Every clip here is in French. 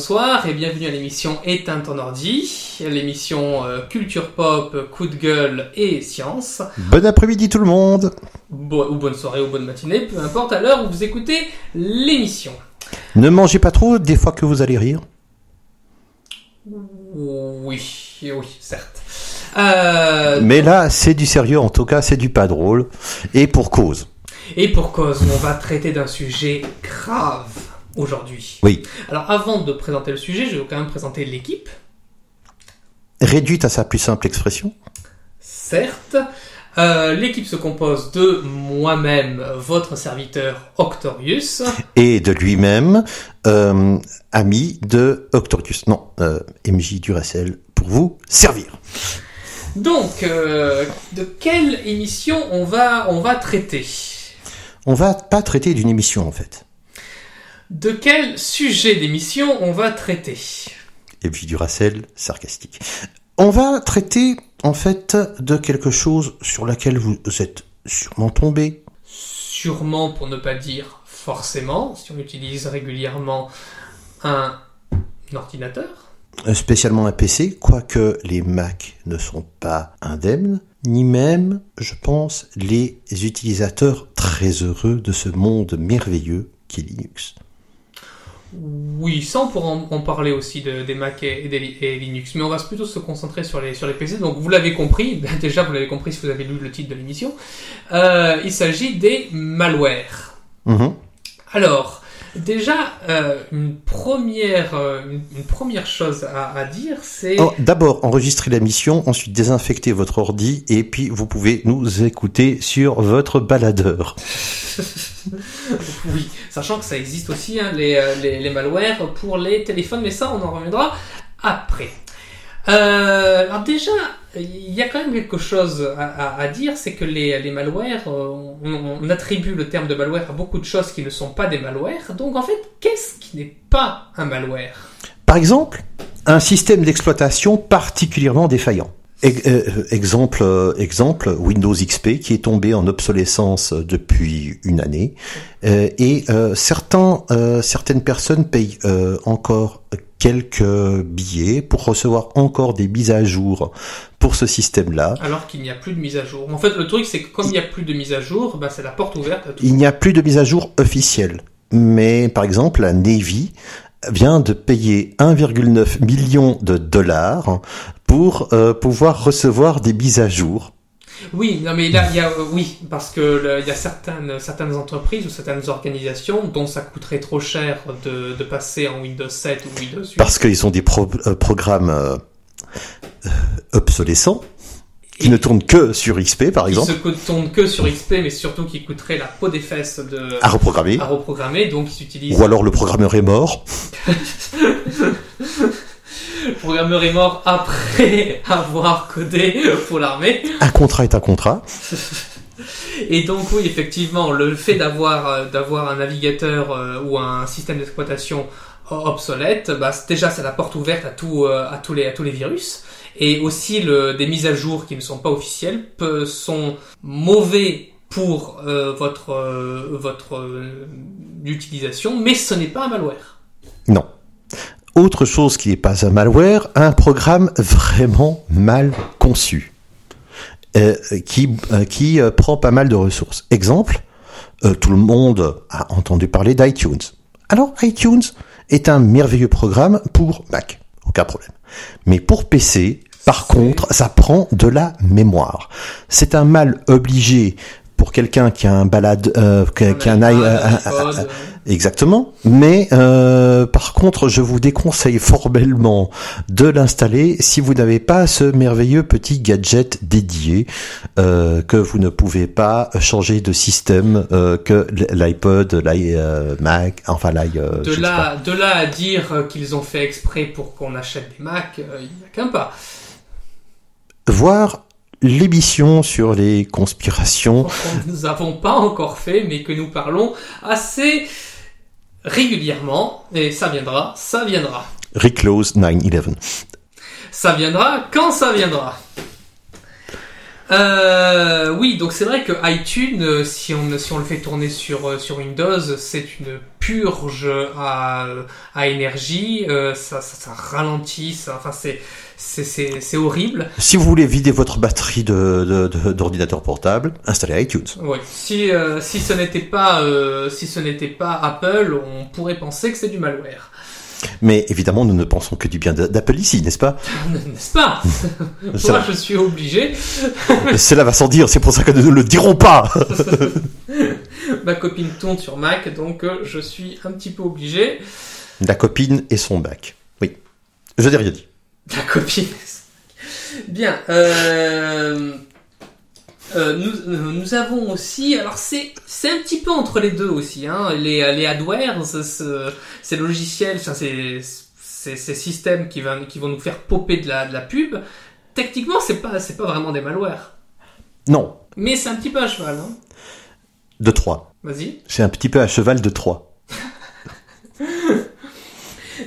bonsoir et bienvenue à l'émission Éteint ton ordi, l'émission euh, culture pop, coup de gueule et science. Bon après-midi tout le monde Bo- ou bonne soirée ou bonne matinée, peu importe à l'heure où vous écoutez l'émission. Ne mangez pas trop des fois que vous allez rire. Oui, oui, certes. Euh, Mais là, c'est du sérieux, en tout cas, c'est du pas drôle. Et pour cause. et pour cause, on va traiter d'un sujet grave aujourd'hui. Oui. Alors avant de présenter le sujet, je vais quand même présenter l'équipe. Réduite à sa plus simple expression. Certes, Euh, l'équipe se compose de moi-même, votre serviteur Octorius, Et de lui-même, euh, ami de Octorius. Non, euh, MJ Duracell, pour vous servir. Donc, de quelle émission on va, on va traiter? On va pas traiter d'une émission, en fait. De quel sujet d'émission on va traiter? MJ Duracell, sarcastique. On va traiter, en fait, de quelque chose sur laquelle vous êtes sûrement tombé. Sûrement, pour ne pas dire forcément, si on utilise régulièrement un ordinateur. Euh, spécialement un PC, quoique les Mac ne sont pas indemnes, ni même, je pense, les utilisateurs très heureux de ce monde merveilleux qu'est Linux. Oui, ça on pourra en, en parler aussi de- des Mac et, et des et Linux, mais on va plutôt se concentrer sur les, sur les PC. Donc vous l'avez compris, déjà vous l'avez compris si vous avez lu le titre de l'émission, Euh, il s'agit des malwares. Mhm. Alors, déjà, euh, une, première, euh, une, première chose à, à dire, c'est... Oh, D'abord, enregistrez la mission, ensuite désinfectez votre ordi, et puis vous pouvez nous écouter sur votre baladeur. Oui, sachant que ça existe aussi, hein, les, euh, les, les malwares pour les téléphones, mais ça, on en reviendra après. Euh, alors déjà, il y a quand même quelque chose à, dire, c'est que les, les malwares, euh, on, attribue le terme de malware à beaucoup de choses qui ne sont pas des malwares. Donc en fait, qu'est-ce qui n'est pas un malware? Par exemple, un système d'exploitation particulièrement défaillant. Euh, exemple, exemple, Windows XP qui est tombé en obsolescence depuis une année et certaines personnes payent encore quelques billets pour recevoir encore des mises à jour pour ce système-là. Alors qu'il n'y a plus de mise à jour. En fait, le truc, c'est que comme il n'y a plus de mise à jour, bah, c'est la porte ouverte à tout. Il n'y a plus de mise à jour officielle. Mais par exemple, la Navy vient de payer 1,9 million de dollars pour euh, pouvoir recevoir des mises à jour. Oui, non mais là, il y a, euh, oui, parce que il y a certaines, certaines entreprises ou certaines organisations dont ça coûterait trop cher de, de passer en Windows 7 ou Windows 8. Parce qu'ils ont des pro- euh, programmes euh, obsolescents qui ne tournent que sur XP, par qui exemple, se co- tournent que sur XP, mais surtout qui coûteraient la peau des fesses de, à reprogrammer. à reprogrammer, donc ils utilisent Ou alors le programmeur est mort. le programmeur est mort après avoir codé pour l'armée. Un contrat est un contrat. Et donc oui, effectivement, le fait d'avoir euh, d'avoir un navigateur euh, ou un système d'exploitation obsolète, bah, déjà c'est la porte ouverte à tout euh, à tous les à tous les virus. Et aussi le, des mises à jour qui ne sont pas officielles sont mauvais pour euh, votre votre utilisation, mais ce n'est pas un malware. Non. Autre chose qui n'est pas un malware, un programme vraiment mal conçu, euh, qui, euh, qui euh, prend pas mal de ressources. Exemple, euh, tout le monde a entendu parler d'iTunes. Alors iTunes est un merveilleux programme pour Mac, aucun problème. Mais pour PC, par contre, ça prend de la mémoire. C'est un mal obligé pour quelqu'un qui a un balade, euh, qui, qui a un, iPod, euh, Exactement. Mais euh, par contre, je vous déconseille formellement de l'installer si vous n'avez pas ce merveilleux petit gadget dédié euh, que vous ne pouvez pas changer de système euh, que l'iPod, l'iMac, enfin l'i. euh, de là de là à dire euh, qu'ils ont fait exprès pour qu'on achète des Mac, euh, il n'y a qu'un pas. Voir l'émission sur les conspirations. que nous n'avons pas encore fait, mais que nous parlons assez régulièrement, et ça viendra, ça viendra. Reclose 9-11. Ça viendra quand ça viendra. Euh, oui, donc c'est vrai que iTunes, euh, si on, si on le fait tourner sur, euh, sur Windows, c'est une purge à, à énergie, euh, ça, ça, ça ralentit, ça, enfin c'est c'est- horrible. Si vous voulez vider votre batterie de- de- de- d'ordinateur portable, installez iTunes. Oui. Si euh, si ce n'était pas euh, si ce pas Apple, on pourrait penser que c'est du malware, Mais évidemment, nous ne pensons que du bien d'a- d'Apple ici, n'est-ce pas? N'est-ce pas? Moi, je suis obligé. cela va sans dire, c'est pour ça que nous ne le dirons pas. Ma copine tourne sur Mac, donc euh, je suis un petit peu obligé. La copine et son bac. Oui. Je n'ai rien dit. La copine. Bien. Euh, euh, nous, euh, nous avons aussi, alors c'est c'est un petit peu entre les deux aussi, hein, les les adwares, ce- ces logiciels, ces ces systèmes qui vont qui vont nous faire popper de la de la pub. Techniquement, c'est pas c'est pas vraiment des malwares, Non, mais c'est un petit peu à cheval. Hein. de 3. Vas-y. C'est un petit peu à cheval de 3.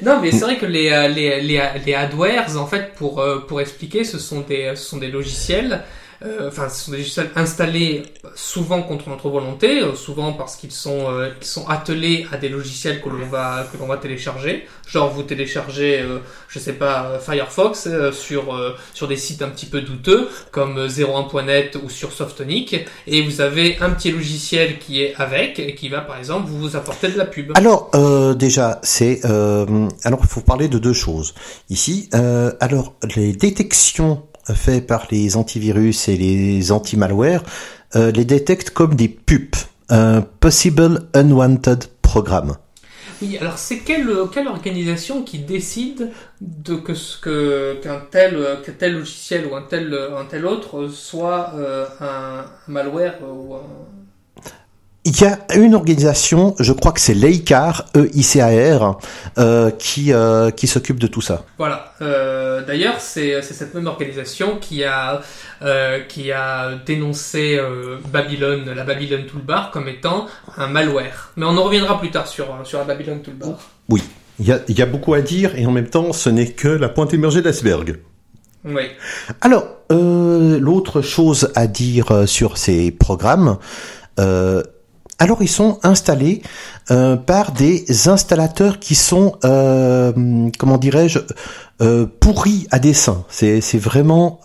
Non, mais c'est vrai que les, euh, les, les, les adwares, en fait, pour, euh, pour expliquer, ce sont des, ce sont des logiciels, enfin, ce sont des logiciels installés souvent contre notre volonté, euh, souvent parce qu'ils sont, euh, qu'ils sont attelés à des logiciels que l'on va, que l'on va télécharger. Genre, vous téléchargez, euh, je sais pas, euh, Firefox euh, sur, euh, sur des sites un petit peu douteux, comme euh, 01.net ou sur Softonic, et vous avez un petit logiciel qui est avec, et qui va, par exemple, vous apporter de la pub. Alors, euh, déjà, c'est... Euh, alors, il faut parler de deux choses. Ici, euh, alors, les détections faites par les antivirus et les anti-malware euh, les détectent comme des PUP, un Possible Unwanted Program. Oui, alors c'est quelle, organisation qui décide de que ce que qu'un tel qu'un tel logiciel ou un tel un tel autre soit euh, un malware ou un... Il y a une organisation, je crois que c'est l'EICAR, E-I-C-A-R, euh, qui, euh, qui s'occupe de tout ça. Voilà. Euh, D'ailleurs, c'est c'est cette même organisation qui a euh, qui a dénoncé euh, Babylon, la Babylon Toolbar comme étant un malware. Mais on en reviendra plus tard sur sur la Babylon Toolbar. Oui, il y a, il y a beaucoup à dire et en même temps, ce n'est que la pointe émergée de l'iceberg. Oui. Alors, euh, l'autre chose à dire euh, sur ces programmes, euh, alors ils sont installés euh, par des installateurs qui sont, euh, comment dirais-je, euh, pourris à dessein. C'est, c'est vraiment,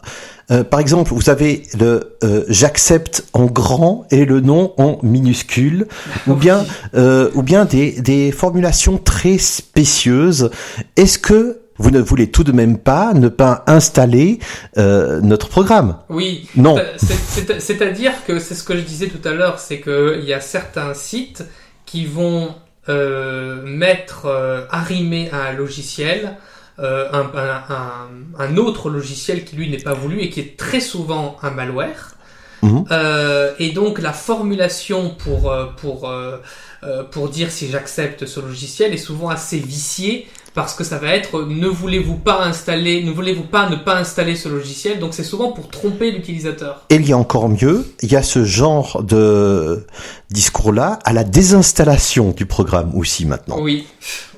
euh, par exemple, vous avez le euh, j'accepte en grand et le nom en minuscule, ou bien, euh, ou bien des, des formulations très spécieuses. Est-ce que vous ne voulez tout de même pas ne pas installer euh, notre programme Oui. Non. C'est- c'est- C'est-à-dire que c'est ce que je disais tout à l'heure, c'est que il y a certains sites qui vont euh, mettre euh, arrimer à un logiciel euh, un, un- un- un autre logiciel qui lui n'est pas voulu et qui est très souvent un malware. Mhm. Euh, et donc la formulation pour euh, pour euh, euh, pour dire si j'accepte ce logiciel est souvent assez viciée parce que ça va être ne voulez-vous pas installer, ne voulez-vous pas ne pas installer ce logiciel? Donc c'est souvent pour tromper l'utilisateur. Et il y a encore mieux, il y a ce genre de discours-là à la désinstallation du programme aussi maintenant. Oui,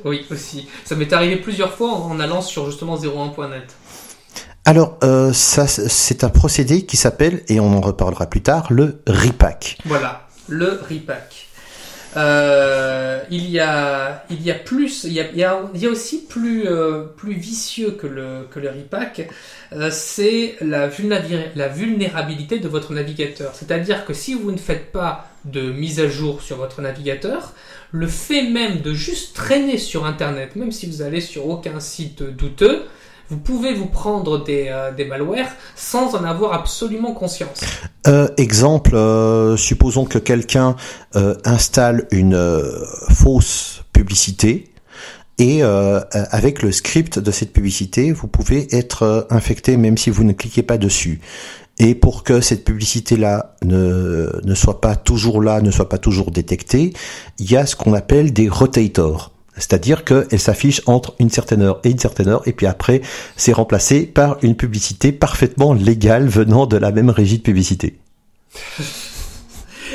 oui aussi. Ça m'est arrivé plusieurs fois en allant sur justement 01.net. Alors, euh, ça, c'est un procédé qui s'appelle, et on en reparlera plus tard, le repack. Voilà, le repack. Euh, il y a, il y a plus, il y a, aussi plus, euh, plus vicieux que le, que le repack. Euh, c'est la, la vulnérabilité de votre navigateur. C'est-à-dire que si vous ne faites pas de mise à jour sur votre navigateur, le fait même de juste traîner sur Internet, même si vous allez sur aucun site douteux, vous pouvez vous prendre des, euh, des malwares sans en avoir absolument conscience. Euh, exemple, euh, supposons que quelqu'un euh, installe une euh, fausse publicité et euh, euh, avec le script de cette publicité, vous pouvez être infecté même si vous ne cliquez pas dessus. Et pour que cette publicité-là ne, ne soit pas toujours là, ne soit pas toujours détectée, il y a ce qu'on appelle des rotators. C'est-à-dire qu'elle s'affiche entre une certaine heure et une certaine heure, et puis après, c'est remplacé par une publicité parfaitement légale venant de la même régie de publicité.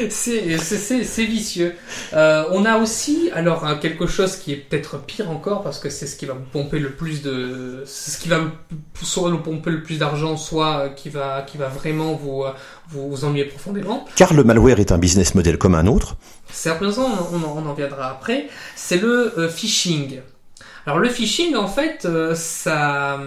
C'est vicieux. Euh, on a aussi alors un- quelque chose qui est peut-être pire encore parce que c'est ce qui va vous pomper le plus de, c'est ce qui va soit vous pomper le plus d'argent, soit euh, qui va qui va vraiment vous euh, vous, vous ennuyer profondément. Car le malware est un business model comme un autre. C'est important, on, en- on en viendra après. C'est le euh, phishing. Alors le phishing, en fait, euh, ça,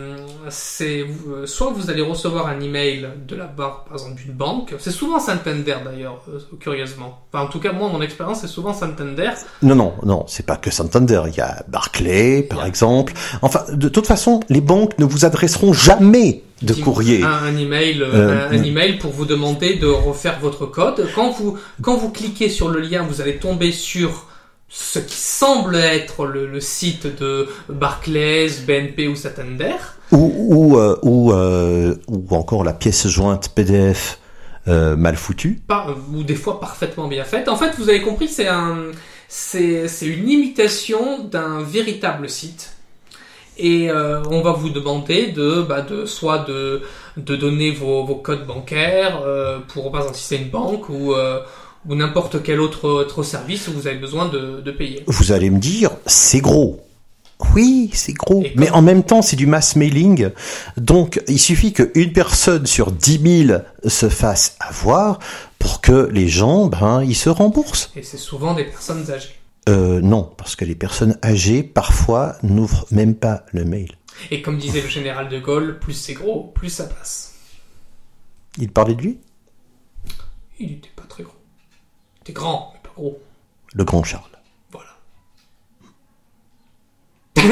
c'est euh, soit vous allez recevoir un email de la part, par exemple, d'une banque. C'est souvent Santander d'ailleurs, euh, curieusement. Enfin, en tout cas, moi, mon expérience, c'est souvent Santander. Non, non, non, c'est pas que Santander. Il y a Barclay, par exemple. Enfin, de toute façon, les banques ne vous adresseront jamais de courrier. Un, un email, euh, un, un email pour vous demander de refaire votre code. Quand vous, quand vous cliquez sur le lien, vous allez tomber sur ce qui semble être le, le site de Barclays, BNP ou Santander. Ou, ou, euh, ou, euh, ou encore la pièce jointe PDF euh, mal foutue. ou des fois parfaitement bien faite. En fait, vous avez compris, c'est un, c'est, c'est une imitation d'un véritable site. Et on va vous demander de, bah, de soit de, de donner vos, vos codes bancaires pour, c'est une banque ou, ou n'importe quel autre, autre service où vous avez besoin de, de payer. Vous allez me dire, c'est gros. Oui, c'est gros. Mais en même temps, c'est du mass mailing. Donc, il suffit qu'une personne sur 10 000 se fasse avoir pour que les gens, ben, ils se remboursent. Et c'est souvent des personnes âgées. Euh, non, parce que les personnes âgées, parfois, n'ouvrent même pas le mail. Et comme disait le général de Gaulle, plus c'est gros, plus ça passe. Il parlait de lui? Il était pas très gros. Grand, mais pas gros. Le grand Charles. Voilà.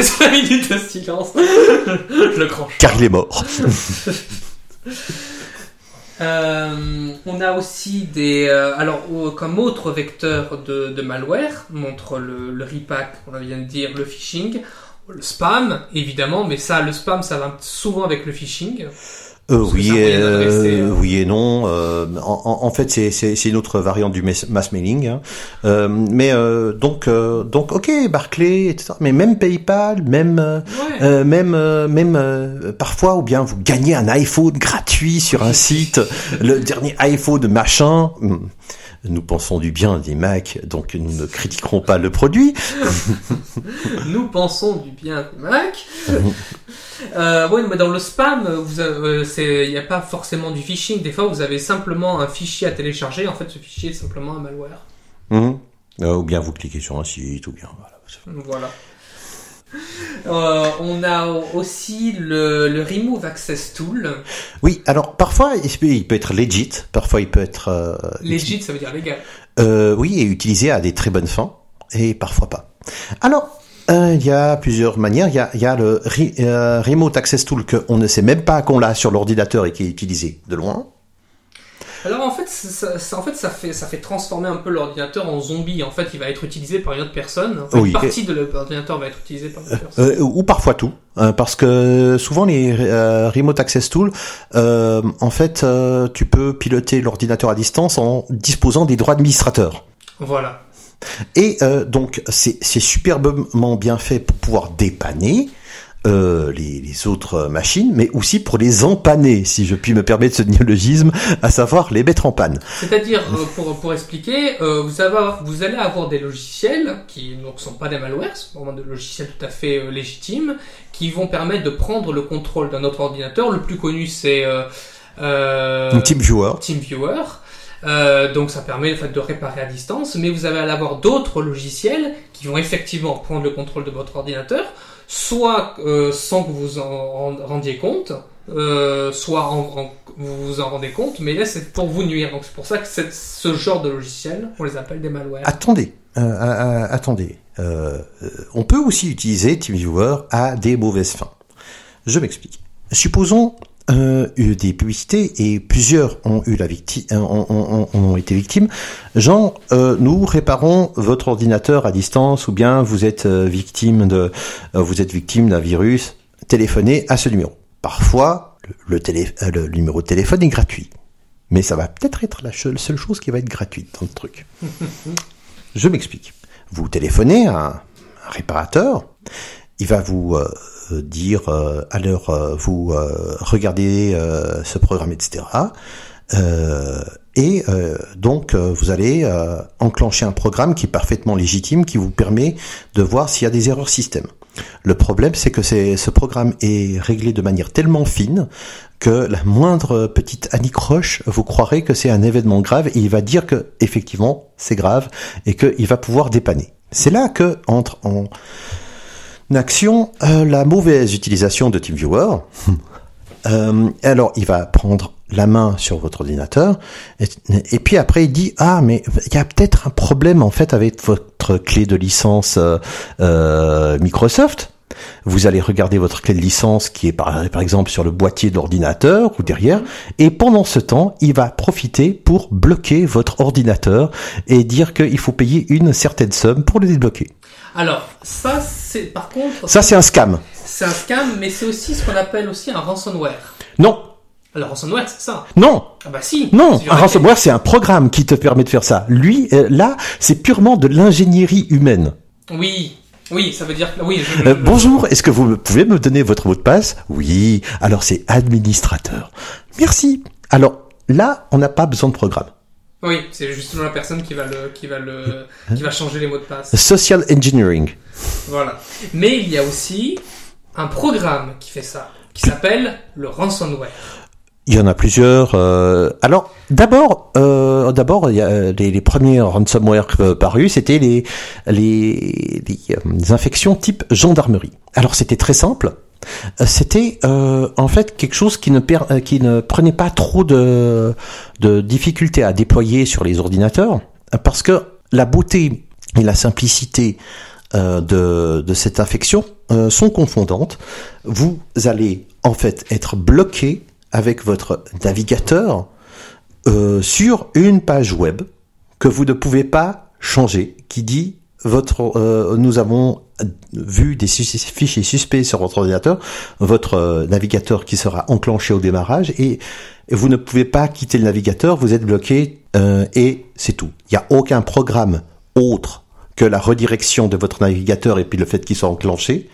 5 minutes de silence. Le grand. Car il est mort. Euh, on a aussi des. euh, alors, euh, comme autre vecteur de, de malware, montre le, le repack, on vient de dire, le phishing, le spam, évidemment, mais ça, le spam, ça va souvent avec le phishing. Euh, oui, euh, euh. oui et non. Euh, en, en- fait, c'est- une autre variante du mass mailing. hein. Euh, mais euh, donc, euh, donc, ok, Barclay, etc. Mais même PayPal, même, Ouais. même, euh, même euh, parfois, ou bien vous gagnez un iPhone gratuit sur un site, le dernier iPhone machin. Nous pensons du bien des Mac, donc nous ne critiquerons pas le produit. Nous pensons du bien du Mac. euh, oui, mais dans le spam, euh, il n'y a pas forcément du phishing. Des fois, vous avez simplement un fichier à télécharger. En fait, ce fichier est simplement un malware. Mhm. Euh, ou bien vous cliquez sur un site, ou bien voilà. Voilà. Euh, on a aussi le, le Remove Access Tool. Oui, alors parfois il peut, être legit, parfois il peut être euh, Legit, ça veut dire légal. euh, oui et utilisé à des très bonnes fins et parfois pas. Alors il y a plusieurs manières. Il y a, il y a le re- Remote Access Tool qu'on ne sait même pas qu'on l'a sur l'ordinateur et qui est utilisé de loin. Alors en ça, ça- en fait, ça fait, ça fait transformer un peu l'ordinateur en zombie. En fait, il va être utilisé par une autre personne. Oui, une partie de l'ordinateur va être utilisée par une autre personne. Euh, ou parfois tout, hein, parce que souvent les euh, Remote Access Tool, euh, en fait, euh, tu peux piloter l'ordinateur à distance en disposant des droits administrateurs. Voilà. Et euh, donc c'est superbement bien fait pour pouvoir dépanner euh, les, les autres machines, mais aussi pour les empanner, si je puis me permettre ce néologisme, à savoir les mettre en panne. C'est-à-dire, euh, pour, pour expliquer, euh, vous, allez avoir des logiciels qui ne sont pas des malwares, c'est vraiment des logiciels tout à fait euh, légitimes, qui vont permettre de prendre le contrôle d'un autre ordinateur. Le plus connu, c'est TeamViewer. TeamViewer. Euh, donc ça permet en fait, de réparer à distance, mais vous allez avoir d'autres logiciels qui vont effectivement prendre le contrôle de votre ordinateur, soit euh, sans que vous en rendiez compte, euh, soit en, en- vous vous en rendez compte, mais là c'est pour vous nuire. Donc c'est pour ça que ce genre de logiciel, on les appelle des malwares. Attendez, euh, euh, euh, attendez. Euh, on peut aussi utiliser TeamViewer à des mauvaises fins. Je m'explique. Supposons euh, eu des publicités et plusieurs ont eu la victime, ont, ont- ont- ont été victimes. Genre, euh, nous réparons votre ordinateur à distance ou bien vous êtes euh, victime de, euh, vous êtes victime d'un virus. Téléphonez à ce numéro. Parfois, le, télé- euh, le numéro de téléphone est gratuit. Mais ça va peut-être être la seule seule chose qui va être gratuite dans le truc. Je m'explique. Vous téléphonez à un, réparateur, il va vous euh, euh, dire euh, alors euh, vous euh, regardez euh, ce programme, etc. Et donc, vous allez enclencher un programme qui est parfaitement légitime, qui vous permet de voir s'il y a des erreurs système. Le problème, c'est que c'est- ce programme est réglé de manière tellement fine que la moindre petite anicroche, vous croirez que c'est un événement grave et il va dire que effectivement c'est grave et qu'il va pouvoir dépanner. C'est là que entre en action euh, la mauvaise utilisation de TeamViewer. Euh, alors, il va prendre la main sur votre ordinateur et, puis après il dit ah mais il y a peut-être un problème en fait avec votre clé de licence euh, Microsoft. Vous allez regarder votre clé de licence qui est par, par exemple sur le boîtier de l'ordinateur ou derrière et pendant ce temps il va profiter pour bloquer votre ordinateur et dire qu'il faut payer une certaine somme pour le débloquer. Alors, ça, c'est par contre, Ça c'est un scam. c'est un scam, mais c'est aussi ce qu'on appelle aussi un ransomware. Non, Alors, ransomware, c'est ça. non, Ah bah si. Non, un ransomware, c'est un programme qui te permet de faire ça. Lui, euh, là, c'est purement de l'ingénierie humaine. Oui, oui, ça veut dire que oui. Je, Euh, bonjour, est-ce que vous pouvez me donner votre mot de passe? Oui, alors c'est administrateur. Merci. Alors là, on n'a pas besoin de programme. Oui, c'est justement la personne qui va le, qui va le, qui va changer les mots de passe. Social engineering. Voilà. Mais il y a aussi un programme qui fait ça, qui s'appelle le ransomware. Il y en a plusieurs. euh, Alors, d'abord, euh, d'abord, euh, les, les premiers ransomware euh, parus, c'était les les, euh, les infections type gendarmerie. Alors, c'était très simple. C'était euh, en fait quelque chose qui ne qui ne prenait pas trop de de difficultés à déployer sur les ordinateurs, parce que la beauté et la simplicité de, de cette infection sont confondantes. Vous allez en fait être bloqué avec votre navigateur euh, sur une page web que vous ne pouvez pas changer, qui dit votre euh, nous avons vu des fichiers suspects sur votre ordinateur, votre euh, navigateur qui sera enclenché au démarrage et vous ne pouvez pas quitter le navigateur, vous êtes bloqué euh, et c'est tout. Il n'y a aucun programme autre que la redirection de votre navigateur et puis le fait qu'il soit enclenché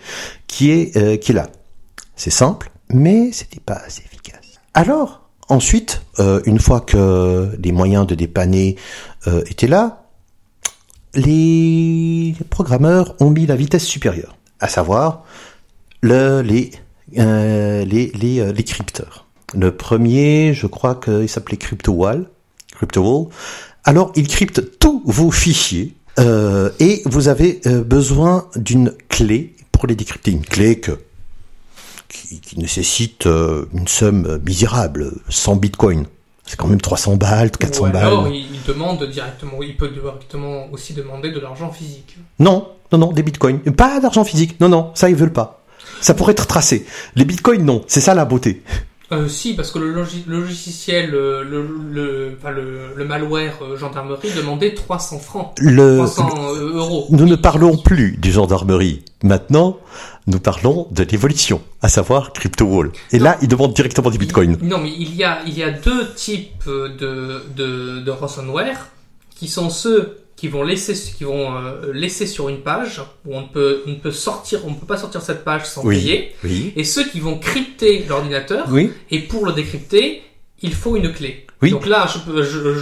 qui est euh, qui est là. C'est simple, mais c'était pas assez efficace. Alors, ensuite, euh, une fois que les moyens de dépanner euh, étaient là, les programmeurs ont mis la vitesse supérieure, à savoir le, les, euh, les, les, euh, les crypteurs. Le premier, je crois qu'il s'appelait CryptoWall. CryptoWall. Alors, il crypte tous vos fichiers euh, et vous avez euh, besoin d'une clé pour les décrypter. Une clé que qui, qui nécessite euh, une somme misérable, 100 bitcoins. C'est quand même 300 balles, 400 Ou alors, balles. il, demande directement, il peut directement aussi demander de l'argent physique. Non, non, non, des bitcoins. Pas d'argent physique. Non, non, ça ils veulent pas. Ça pourrait être tracé. Les bitcoins, non. C'est ça la beauté. Euh, si, parce que le, logi- le logiciel, euh, le, le, enfin, le, le malware euh, gendarmerie demandait 300 francs, Le, 300 euh, euros. nous ne parlons plus du gendarmerie. Maintenant, nous parlons de l'évolution, à savoir CryptoWall. Et là, ils demandent directement des bitcoins. Non, mais il y a, il y a deux types de, de, de ransomware qui sont ceux qui vont laisser, qui vont euh, laisser sur une page où on ne peut, on ne peut sortir, on ne peut pas sortir cette page sans Oui. payer, Oui. et ceux qui vont crypter l'ordinateur. Oui. Et pour le décrypter, il faut une clé. Oui. Donc là, je, peux- je, je,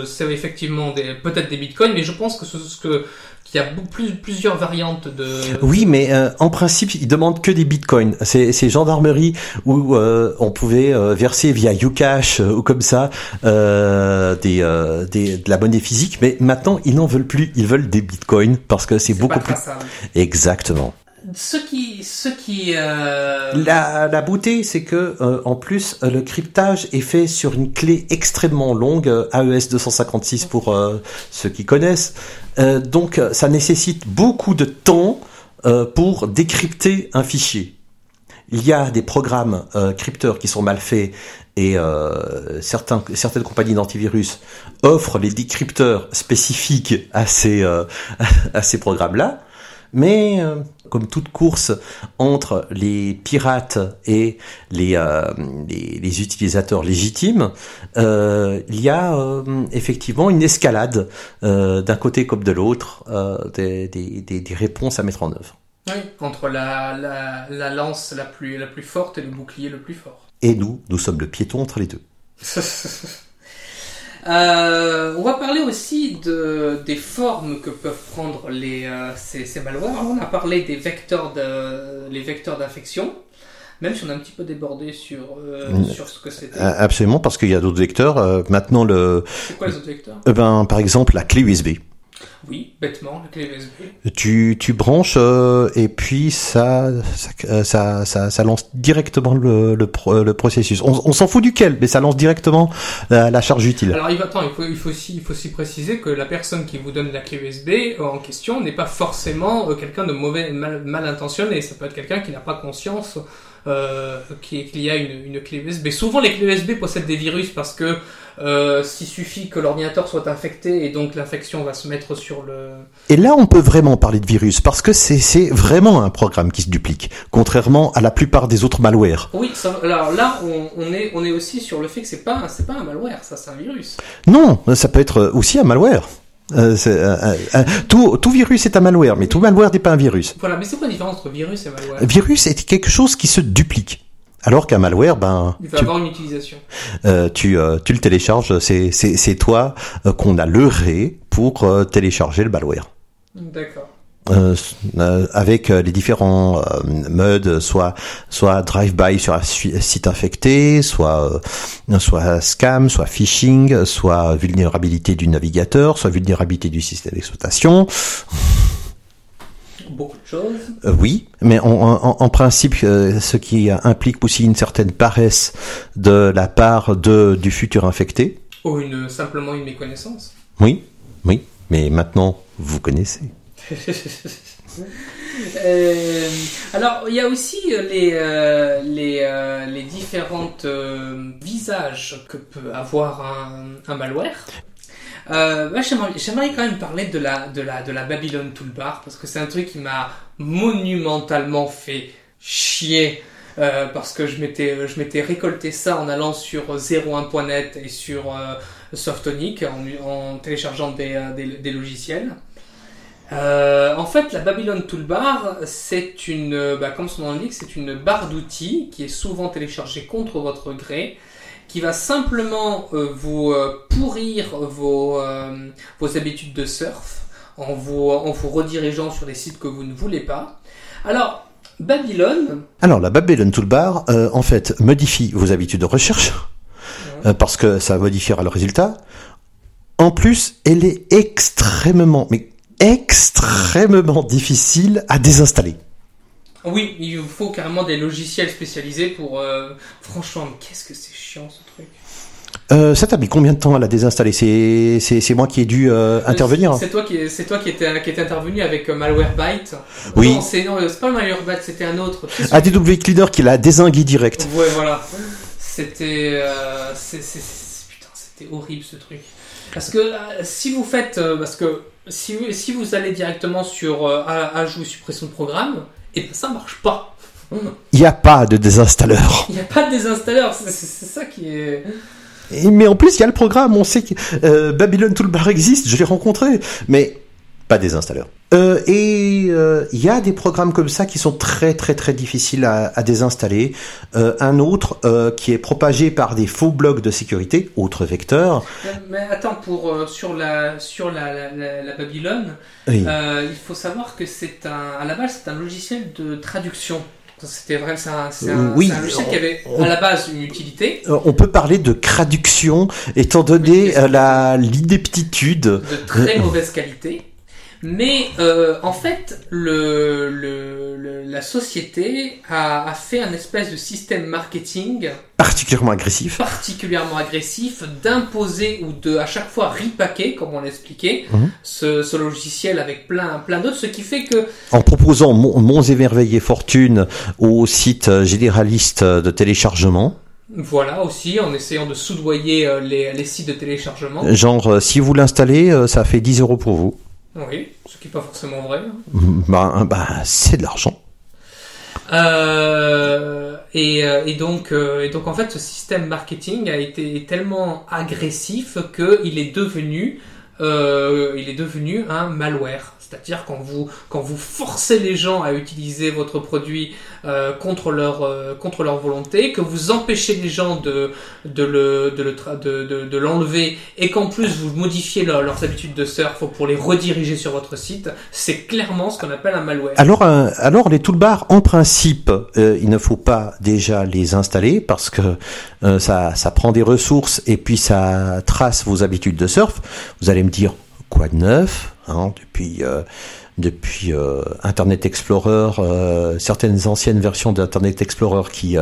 je- c'est effectivement des, peut-être des bitcoins, mais je pense que ce, ce que qu'il y a plus, plusieurs variantes de. Oui, mais euh, en principe, ils demandent que des bitcoins. C'est c'est gendarmerie où euh, on pouvait euh, verser via Ucash euh, ou comme ça euh, des, euh, des de la monnaie physique, mais maintenant ils n'en veulent plus. Ils veulent des bitcoins parce que c'est beaucoup pas plus traçable. exactement. Ce qui, ce qui. euh, La, la beauté, c'est que euh, en plus euh, le cryptage est fait sur une clé extrêmement longue, euh, AES 256 pour euh, ceux qui connaissent. Donc ça nécessite beaucoup de temps pour décrypter un fichier. Il y a des programmes crypteurs qui sont mal faits et certains, certaines compagnies d'antivirus offrent les décrypteurs spécifiques à ces, à ces programmes-là. Mais euh, comme toute course entre les pirates et les, euh, les, les utilisateurs légitimes, euh, il y a effectivement une escalade d'un côté comme de l'autre des, des, des, des réponses à mettre en œuvre. Oui, entre la, la, la lance la plus, la plus forte et le bouclier le plus fort. Et nous, nous sommes le piéton entre les deux. Euh, on va parler aussi de, des formes que peuvent prendre les, euh, ces, ces malwares. On a parlé des vecteurs de, les vecteurs d'infection, même si on a un petit peu débordé sur, euh, Mm. sur ce que c'était. Absolument, parce qu'il y a d'autres vecteurs. Euh, maintenant, le, C'est quoi les autres vecteurs? Eh ben, par exemple, la clé USB. Oui, bêtement, la clé USB. Tu, tu branches euh, et puis ça, ça, euh, ça, ça, ça lance directement le, le, pro- le processus. On, on s'en fout duquel, mais ça lance directement la, la charge utile. Alors, il, va, attends, il, faut, il, faut aussi, il faut aussi préciser que la personne qui vous donne la clé USB euh, en question n'est pas forcément euh, quelqu'un de mauvais, mal, mal intentionné. Ça peut être quelqu'un qui n'a pas conscience euh, qu'il y a une, une clé USB. Souvent, les clés USB possèdent des virus parce que euh, s'il suffit que l'ordinateur soit infecté et donc l'infection va se mettre sur le. Et là, on peut vraiment parler de virus parce que c'est c'est vraiment un programme qui se duplique, contrairement à la plupart des autres malwares. Oui, ça- alors là, on, on est, on est aussi sur le fait que c'est pas, c'est pas un malware, ça, c'est un virus. Non, ça peut être aussi un malware. Euh, euh, euh, tout, tout virus est un malware, mais tout malware n'est pas un virus. Voilà, mais c'est quoi la différence entre virus et malware? Virus est quelque chose qui se duplique. Alors qu'un malware, ben, Il va tu, avoir une utilisation. tu, tu le télécharges, c'est, c'est, c'est toi qu'on a leurré pour télécharger le malware. D'accord. Euh, euh, avec euh, les différents modes, soit soit drive-by sur un site infecté, soit soit scam, soit phishing, soit vulnérabilité du navigateur, soit vulnérabilité du système d'exploitation. Beaucoup de choses. Euh, oui, mais en, principe, euh, ce qui implique aussi une certaine paresse de la part de du futur infecté. Ou une, simplement une méconnaissance. Oui, oui, mais maintenant vous connaissez. Euh, alors, il y a aussi euh, les, euh, les, euh, les différentes visages que peut avoir un, un malware. J'aimerais, quand même parler de la, de, la, de la Babylon Toolbar parce que c'est un truc qui m'a monumentalement fait chier. parce que je m'étais, je m'étais récolté ça en allant sur 01.net et sur Softonic en, téléchargeant des, des logiciels. Euh, en fait, la Babylon Toolbar, c'est une, euh, bah, comme son nom l'indique, c'est une barre d'outils qui est souvent téléchargée contre votre gré, qui va simplement euh, vous pourrir vos, euh, vos habitudes de surf en vous, en vous redirigeant sur des sites que vous ne voulez pas. Alors, Babylon, Alors la Babylon Toolbar, en fait, modifie vos habitudes de recherche parce que ça modifiera le résultat. En plus, elle est extrêmement, mais extrêmement difficile à désinstaller. oui, il faut carrément des logiciels spécialisés pour... euh, franchement, mais qu'est-ce que c'est chiant ce truc. Euh, ça t'a mis combien de temps à la désinstaller? C'est moi qui ai dû euh, intervenir. C'est toi qui c'est toi qui était qui était intervenu avec euh, Malwarebyte. Oui. Non, c'est pas Malwarebyte, c'était un autre. ADW Cleaner qui l'a désingué direct. Ouais, voilà. C'était euh, c'était horrible ce truc. Parce que euh, si vous faites euh, parce que si vous, si vous allez directement sur euh, ajout suppression de programme, et ben ça marche pas. Il n'y a pas de désinstalleur. Il n'y a pas de désinstalleur, c'est ça qui est Et- mais en plus, il y a le programme. On sait que euh, Babylon Toolbar existe. Je l'ai rencontré, mais pas des installeurs. Euh, et euh, il y a des programmes comme ça qui sont très très très difficiles à, à désinstaller. Euh, un autre euh, qui est propagé par des faux blocs de sécurité, autre vecteur. Mais attends, pour euh, sur la sur la, la, la- Babylone, Oui. euh, il faut savoir que c'est un à la base c'est un logiciel de traduction. C'était vrai, c'est un, Oui, logiciel qui avait on- à la base une utilité Euh, On peut parler de traduction étant Oui, donné euh, la l'ineptitude. de très mauvaise qualité. Mais euh, en fait, le, le, le- la société a, a fait un espèce de système marketing particulièrement agressif. particulièrement agressif d'imposer ou de à chaque fois repacker, comme on l'expliquait, Mhm. ce, ce logiciel avec plein plein d'autres, ce qui fait que En proposant mon- Monts et Merveilles et Fortune au site euh, généraliste de téléchargement. voilà aussi en essayant de soudoyer euh, les, les sites de téléchargement. Genre, euh, si vous l'installez, euh, ça fait 10 euros pour vous. Oui, ce qui est pas forcément vrai. hein. Bah, bah c'est de l'argent. Euh, et, euh, et donc, euh, et donc en fait, ce système marketing a été tellement agressif que il est devenu, euh, il est devenu un malware. C'est-à-dire quand vous quand vous forcez les gens à utiliser votre produit euh, contre leur euh, contre leur volonté, que vous empêchez les gens de de le de le de, de, l'enlever et qu'en plus vous modifiez leur- leurs habitudes de surf pour les rediriger sur votre site, c'est clairement ce qu'on appelle un malware. Alors, euh, alors les toolbars, en principe, il ne faut pas déjà les installer parce que ça, ça prend des ressources et puis ça trace vos habitudes de surf. Vous allez me dire quoi de neuf? Hein, depuis euh, euh, Internet Explorer, euh, certaines anciennes versions d'Internet Explorer qui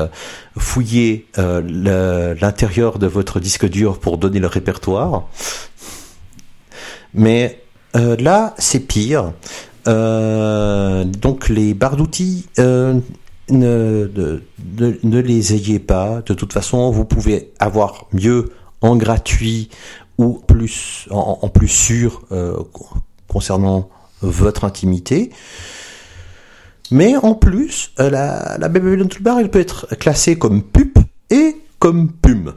fouillaient l'intérieur de votre disque dur pour donner le répertoire. Mais là, c'est pire. Donc les barres d'outils, ne, les ayez pas. De toute façon, vous pouvez avoir mieux en gratuit ou plus en, plus sûr concernant votre intimité. Mais en plus, euh, la, la Babylon Toolbar, elle peut être classée comme PUP et comme PUM.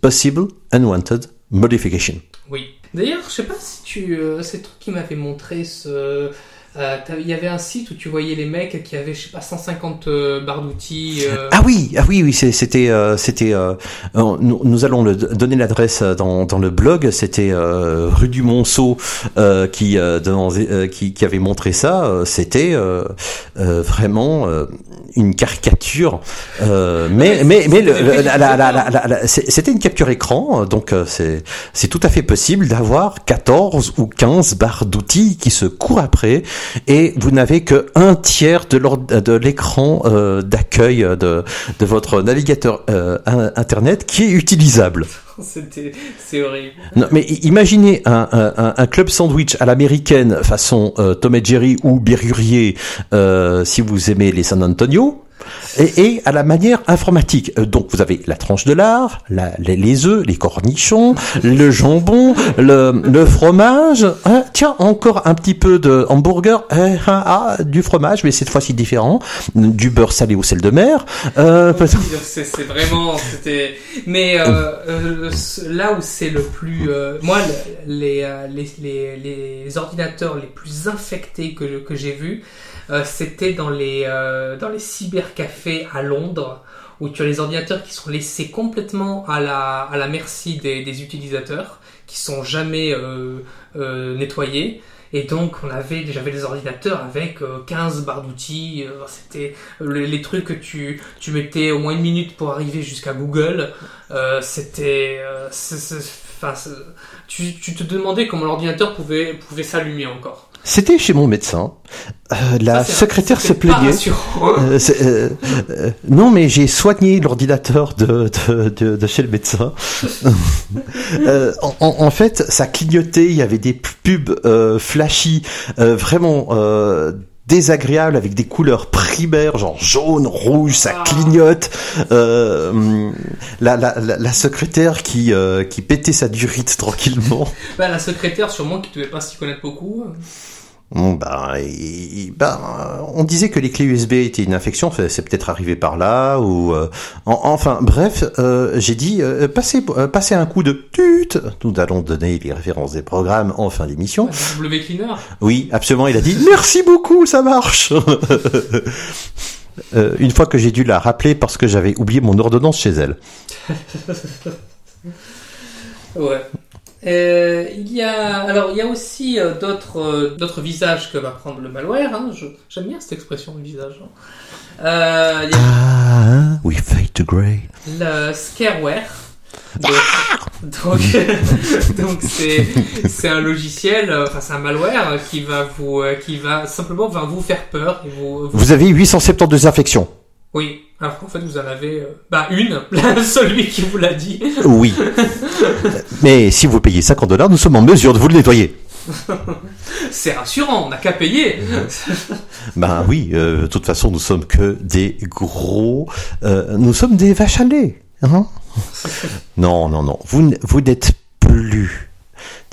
Possible Unwanted Modification. Oui. D'ailleurs, je sais pas si tu. Euh, c'est toi qui m'avais montré ce. Euh, Il y avait un site où tu voyais les mecs qui avaient, je sais pas, 150 euh, barres d'outils. euh, Ah oui, ah oui, oui, c'était, euh, c'était. nous, nous allons le, donner l'adresse dans, dans le blog. C'était euh, rue du Monceau euh, qui, dans- qui qui avait montré ça. C'était vraiment une caricature, mais mais mais c'était une capture écran, donc c'est c'est tout à fait possible d'avoir 14 ou 15 barres d'outils qui se courent après et vous n'avez que un tiers de l'écran euh, d'accueil de, de votre navigateur euh, in- internet qui est utilisable. C'était, c'est horrible. Non, mais imaginez un, un- un- un club sandwich à l'américaine façon euh, Tom et Jerry ou Berrurier euh, si vous aimez les San Antonio. Et, à la manière informatique. Euh, Donc vous avez la tranche de lard, la, les, œufs, les cornichons, le jambon, le, fromage. Hein, tiens, encore un petit peu de hamburger. Eh, ah, ah, du fromage, mais cette fois-ci différent. Du beurre salé au sel de mer. Euh, C'est, vraiment, c'était. Mais euh, là où c'est le plus, moi, le- les, les, les, ordinateurs les plus infectés que, que j'ai vus, c'était dans les dans les cybercafés à Londres où tu as les ordinateurs qui sont laissés complètement à la à la merci des, utilisateurs, qui sont jamais euh, euh, nettoyés. Et donc, on avait, j'avais des ordinateurs avec euh, 15 barres d'outils. euh, C'était euh, les, trucs que tu, tu mettais au moins une minute pour arriver jusqu'à Google. Euh, C'était, euh, enfin, tu, tu te demandais comment l'ordinateur pouvait, pouvait s'allumer encore. C'était chez mon médecin. Euh, la Ça, secrétaire se plaignait. Euh, euh, euh, non, mais j'ai soigné l'ordinateur de, de, de, de chez le médecin. Euh, en, en- fait, ça clignotait, il y avait des pubs euh, flashy, euh, vraiment désagréables, avec des couleurs primaires, genre jaune, rouge, ça Ah. clignote. Euh, la, la, la, la secrétaire qui, euh, qui pétait sa durite tranquillement. Bah, la secrétaire, sûrement, qui devait pas s'y connaître beaucoup. Bon, ben, ben, on disait que les clés USB étaient une infection, c'est peut-être arrivé par là, ou euh, en- enfin, bref, euh, j'ai dit euh, passez, passez un coup de tut. Nous allons donner les références des programmes en fin d'émission. W Cleaner. Oui, absolument. Il a dit merci beaucoup, ça marche. Une fois que j'ai dû la rappeler parce que j'avais oublié mon ordonnance chez elle. Ouais. Euh, il y a alors il y a aussi euh, d'autres euh, d'autres visages que va prendre le malware. Hein. Je- J'aime bien cette expression visage. hein. Euh, il y a Ah, we fade to grey. le scareware. Donc, donc, donc c'est c'est un logiciel, euh, enfin c'est un malware qui va vous euh, qui va simplement va vous faire peur et vous, vous- Vous avez 872 infections. oui alors qu'en fait vous en avez euh, bah une celui qui vous l'a dit Oui. Mais si vous payez 50 dollars, nous sommes en mesure de vous le nettoyer. c'est rassurant on n'a qu'à payer Ben oui, euh, de toute façon, nous sommes que des gros... euh, nous sommes des vaches à lait. Hein? Non, non, non. Vous, n- vous n'êtes plus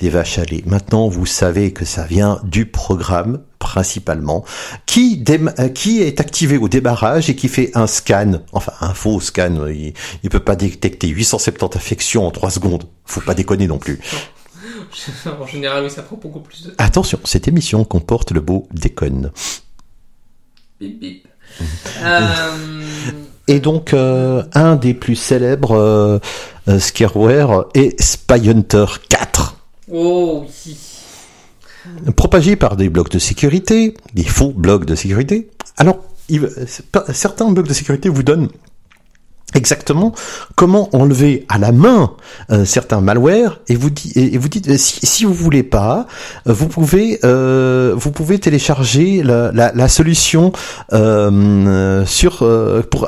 des vaches à lait. Maintenant, vous savez que ça vient du programme, principalement, qui, euh, qui est activé au démarrage et qui fait un scan, enfin un faux scan. Il ne peut pas détecter 870 infections en 3 secondes. Faut pas déconner non plus. en général, oui, ça prend beaucoup plus de temps. Attention, cette émission comporte le mot déconne. Bip, bip. Euh, Et donc, euh, un des plus célèbres euh, euh, scareware est Spy Hunter 4. Oh oui. propagé par des blocs de sécurité, des faux blocs de sécurité. Alors, certains blocs de sécurité vous donnent exactement comment enlever à la main euh, certains malwares et vous dites si, si vous voulez pas euh, vous pouvez euh, vous pouvez télécharger la, solution pour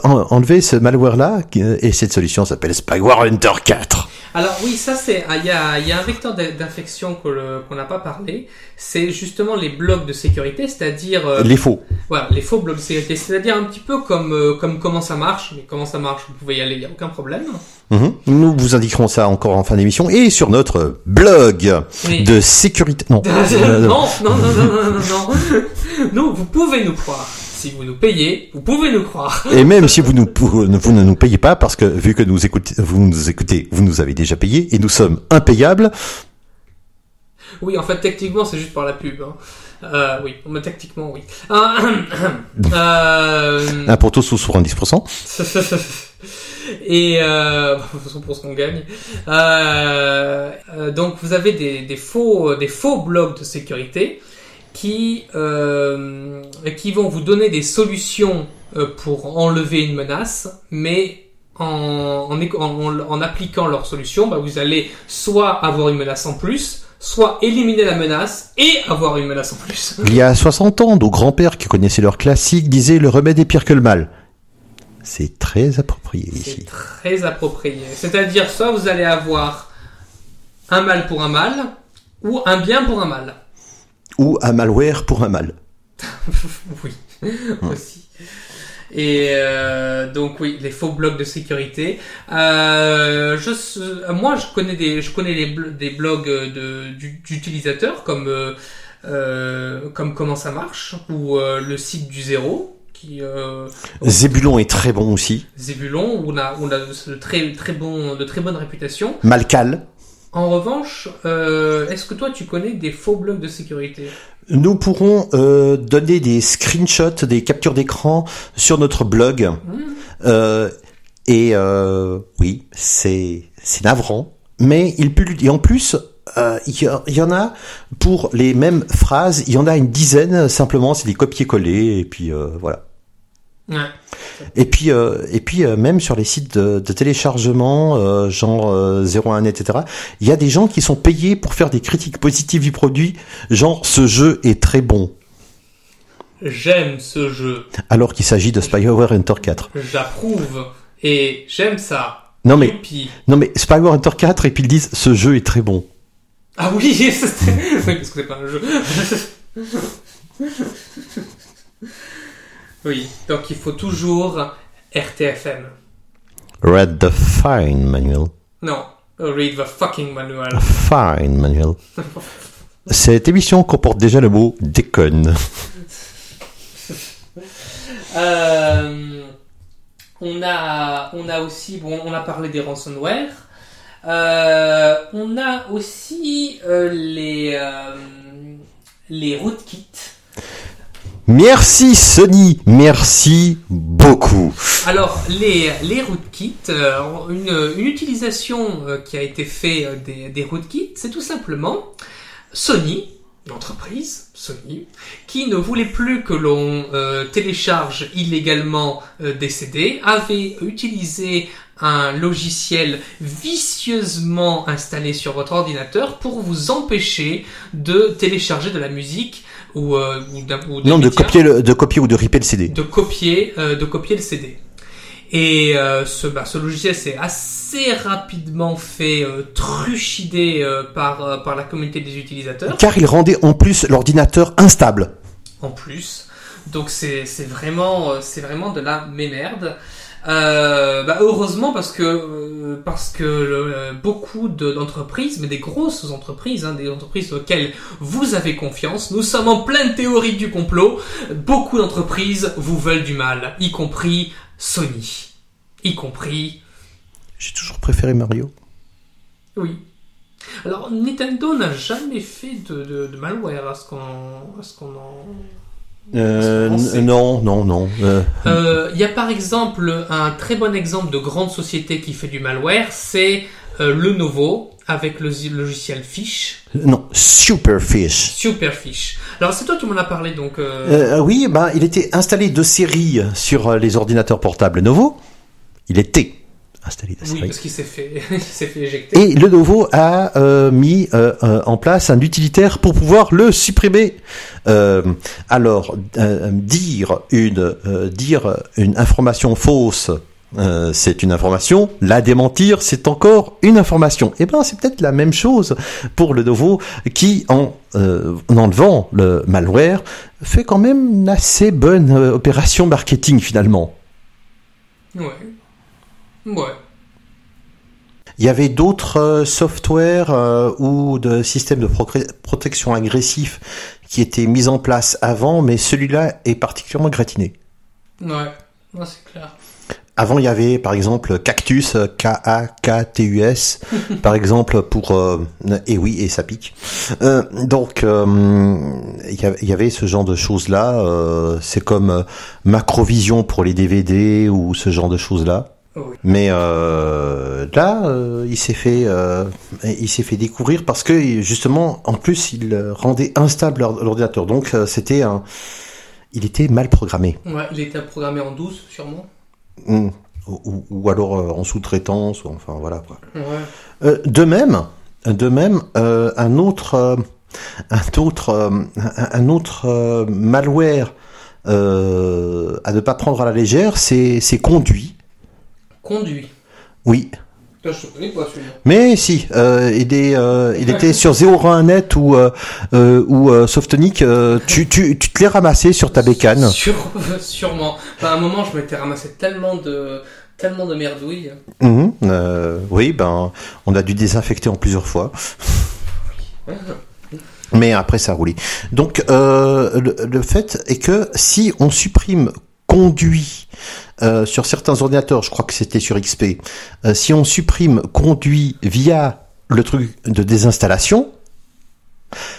en- enlever ce malware là et cette solution s'appelle Spyware Hunter 4 Alors oui, ça c'est, ah, il y a, y a un vecteur d'in- d'infection qu'on n'a pas parlé. C'est justement les blocs de sécurité, c'est-à-dire euh, les faux voilà les faux blocs de sécurité, c'est-à-dire un petit peu comme euh, comme comment ça marche. Mais comment ça marche, vous pouvez y aller, il y a aucun problème. Mhm. Nous vous indiquerons ça encore en fin d'émission et sur notre blog Oui. de sécurité. Non. Non, non, non, non, non, non, non. Non, vous pouvez nous croire. Si vous nous payez, vous pouvez nous croire. Et même si vous, nous, vous ne nous payez pas, parce que vu que nous écoutez, vous nous écoutez, vous nous avez déjà payé et nous sommes impayables. Oui, en fait, techniquement, c'est juste par la pub. Hein. Euh, oui, mais techniquement, oui. Ah, euh, Un pour tous ou sur 10%. Et euh, de toute façon, pour ce qu'on gagne. Euh, euh, donc vous avez des, des faux des faux blocs de sécurité qui euh, qui vont vous donner des solutions euh, pour enlever une menace, mais en, en, éco- en, en appliquant leurs solutions, bah, vous allez soit avoir une menace en plus, soit éliminer la menace et avoir une menace en plus. Il y a 60 ans, nos grands-pères qui connaissaient leur classique disaient le remède est pire que le mal. C'est très approprié C'est ici. très approprié. C'est-à-dire, soit vous allez avoir un mal pour un mal, ou un bien pour un mal. Ou un malware pour un mal. oui, aussi. Et euh, donc oui, les faux blocs de sécurité. Euh, je, moi, je connais des, je connais les des blogs de d'utilisateurs comme euh, comme comment ça marche ou le site du zéro qui Zébulon est très bon aussi. Zébulon on a on a de très très bon de très bonne réputation. Malcal. En revanche, euh, est-ce que toi tu connais des faux blocs de sécurité? Nous pourrons euh, donner des screenshots, des captures d'écran sur notre blog. Euh, et euh, oui, c'est c'est navrant, mais il et en plus euh, il y, y en a pour les mêmes phrases, il y en a une dizaine simplement, c'est des copier-coller et puis euh, voilà. Ouais. Et puis euh, et puis euh, même sur les sites de, de téléchargement euh, genre euh, 01net etc. Il y a des gens qui sont payés pour faire des critiques positives du produit, genre ce jeu est très bon, J'aime ce jeu, alors qu'il s'agit de Spyware Hunter 4. j'approuve et j'aime ça. Non mais Youpi. non mais Spyware Hunter 4 et puis ils disent ce jeu est très bon. Ah oui, oui, parce que c'est pas un jeu. oui, donc il faut toujours RTFM. Read the fine manual. Non, read the fucking manual. Fine manual. Cette émission comporte déjà le mot déconne. Euh, on a, on a aussi, bon, on a parlé des ransomware. Euh, on a aussi euh, les les rootkits. Merci Sony, merci beaucoup. Alors les les rootkits, euh, une, une utilisation euh, qui a été faite euh, des des rootkits, c'est tout simplement Sony, l'entreprise Sony, qui ne voulait plus que l'on télécharge illégalement des CD, avait utilisé un logiciel vicieusement installé sur votre ordinateur pour vous empêcher de télécharger de la musique ou, euh, ou ou Non, de copier, le, de copier ou de ripper le CD. de copier euh, de copier le CD. Et euh, ce, bah, ce logiciel s'est assez rapidement fait trucider par, par la communauté des utilisateurs. Car il rendait en plus l'ordinateur instable. En plus, donc c'est vraiment c'est vraiment de la mémerde. Euh, bah, heureusement parce que euh, parce que euh, beaucoup de- d'entreprises, mais des grosses entreprises, hein, des entreprises auxquelles vous avez confiance, nous sommes en pleine théorie du complot. Beaucoup d'entreprises vous veulent du mal, y compris Sony, y compris J'ai toujours préféré Mario. oui. Alors, Nintendo n'a jamais fait de, de, de malware à ce qu'on à ce qu'on en... Euh, non, non, non. euh, Euh, Il y a par exemple un très bon exemple de grande société qui fait du malware, c'est Lenovo avec le logiciel Fish, non, Superfish. Superfish. Alors c'est toi qui m'en as parlé donc. oui, ben, il était installé de série sur les ordinateurs portables Lenovo. Il était installé oui, parce qu'il s'est fait, éjecter. Et Lenovo a euh, mis euh, euh, en place un utilitaire pour pouvoir le supprimer. Euh, alors, dire une dire une information fausse, euh, c'est une information. La démentir, c'est encore une information. Et ben, c'est peut-être la même chose pour Lenovo, qui en, euh, en enlevant le malware fait quand même une assez bonne opération marketing finalement. Ouais. Ouais. Il y avait d'autres euh, softwares euh, ou de systèmes de protection agressifs qui étaient mis en place avant, mais celui-là est particulièrement gratiné. Ouais. Ouais, c'est clair. Avant, il y avait par exemple Cactus, euh, K-A-K-T-U-S, par exemple pour euh, et oui et ça pique. Euh, donc euh, il y avait- ce genre de choses là. euh, c'est comme Macrovision pour les DVD ou ce genre de choses là. Oui. Mais euh, là, euh, il s'est fait, euh, il s'est fait découvrir parce que justement, en plus, il rendait instable l'or- l'ordinateur. Donc, c'était un, il était mal programmé, Ouais, il était programmé en 12 sûrement. Mm. ou, ou- ou alors en sous-traitance, ou enfin voilà quoi. Ouais. De même, de même, un autre, un autre, un, autre malware à ne pas prendre à la légère, c'est, c'est conduit. Conduit. Oui, Là, je connais pas celui-là. Mais si, euh, il, est, euh, il était sur 01net ou euh, euh, ou Softonic, tu, tu, tu te l'es ramassé sur ta bécane. Sur, sûrement. Enfin, à un moment, je m'étais ramassé tellement de, tellement de merdouilles. Mhm, euh, oui, ben on a dû désinfecter en plusieurs fois. Mais après ça a roulé. Donc euh, le, le fait est que si on supprime conduit euh, sur certains ordinateurs, je crois que c'était sur XP, euh, si on supprime conduit via le truc de désinstallation,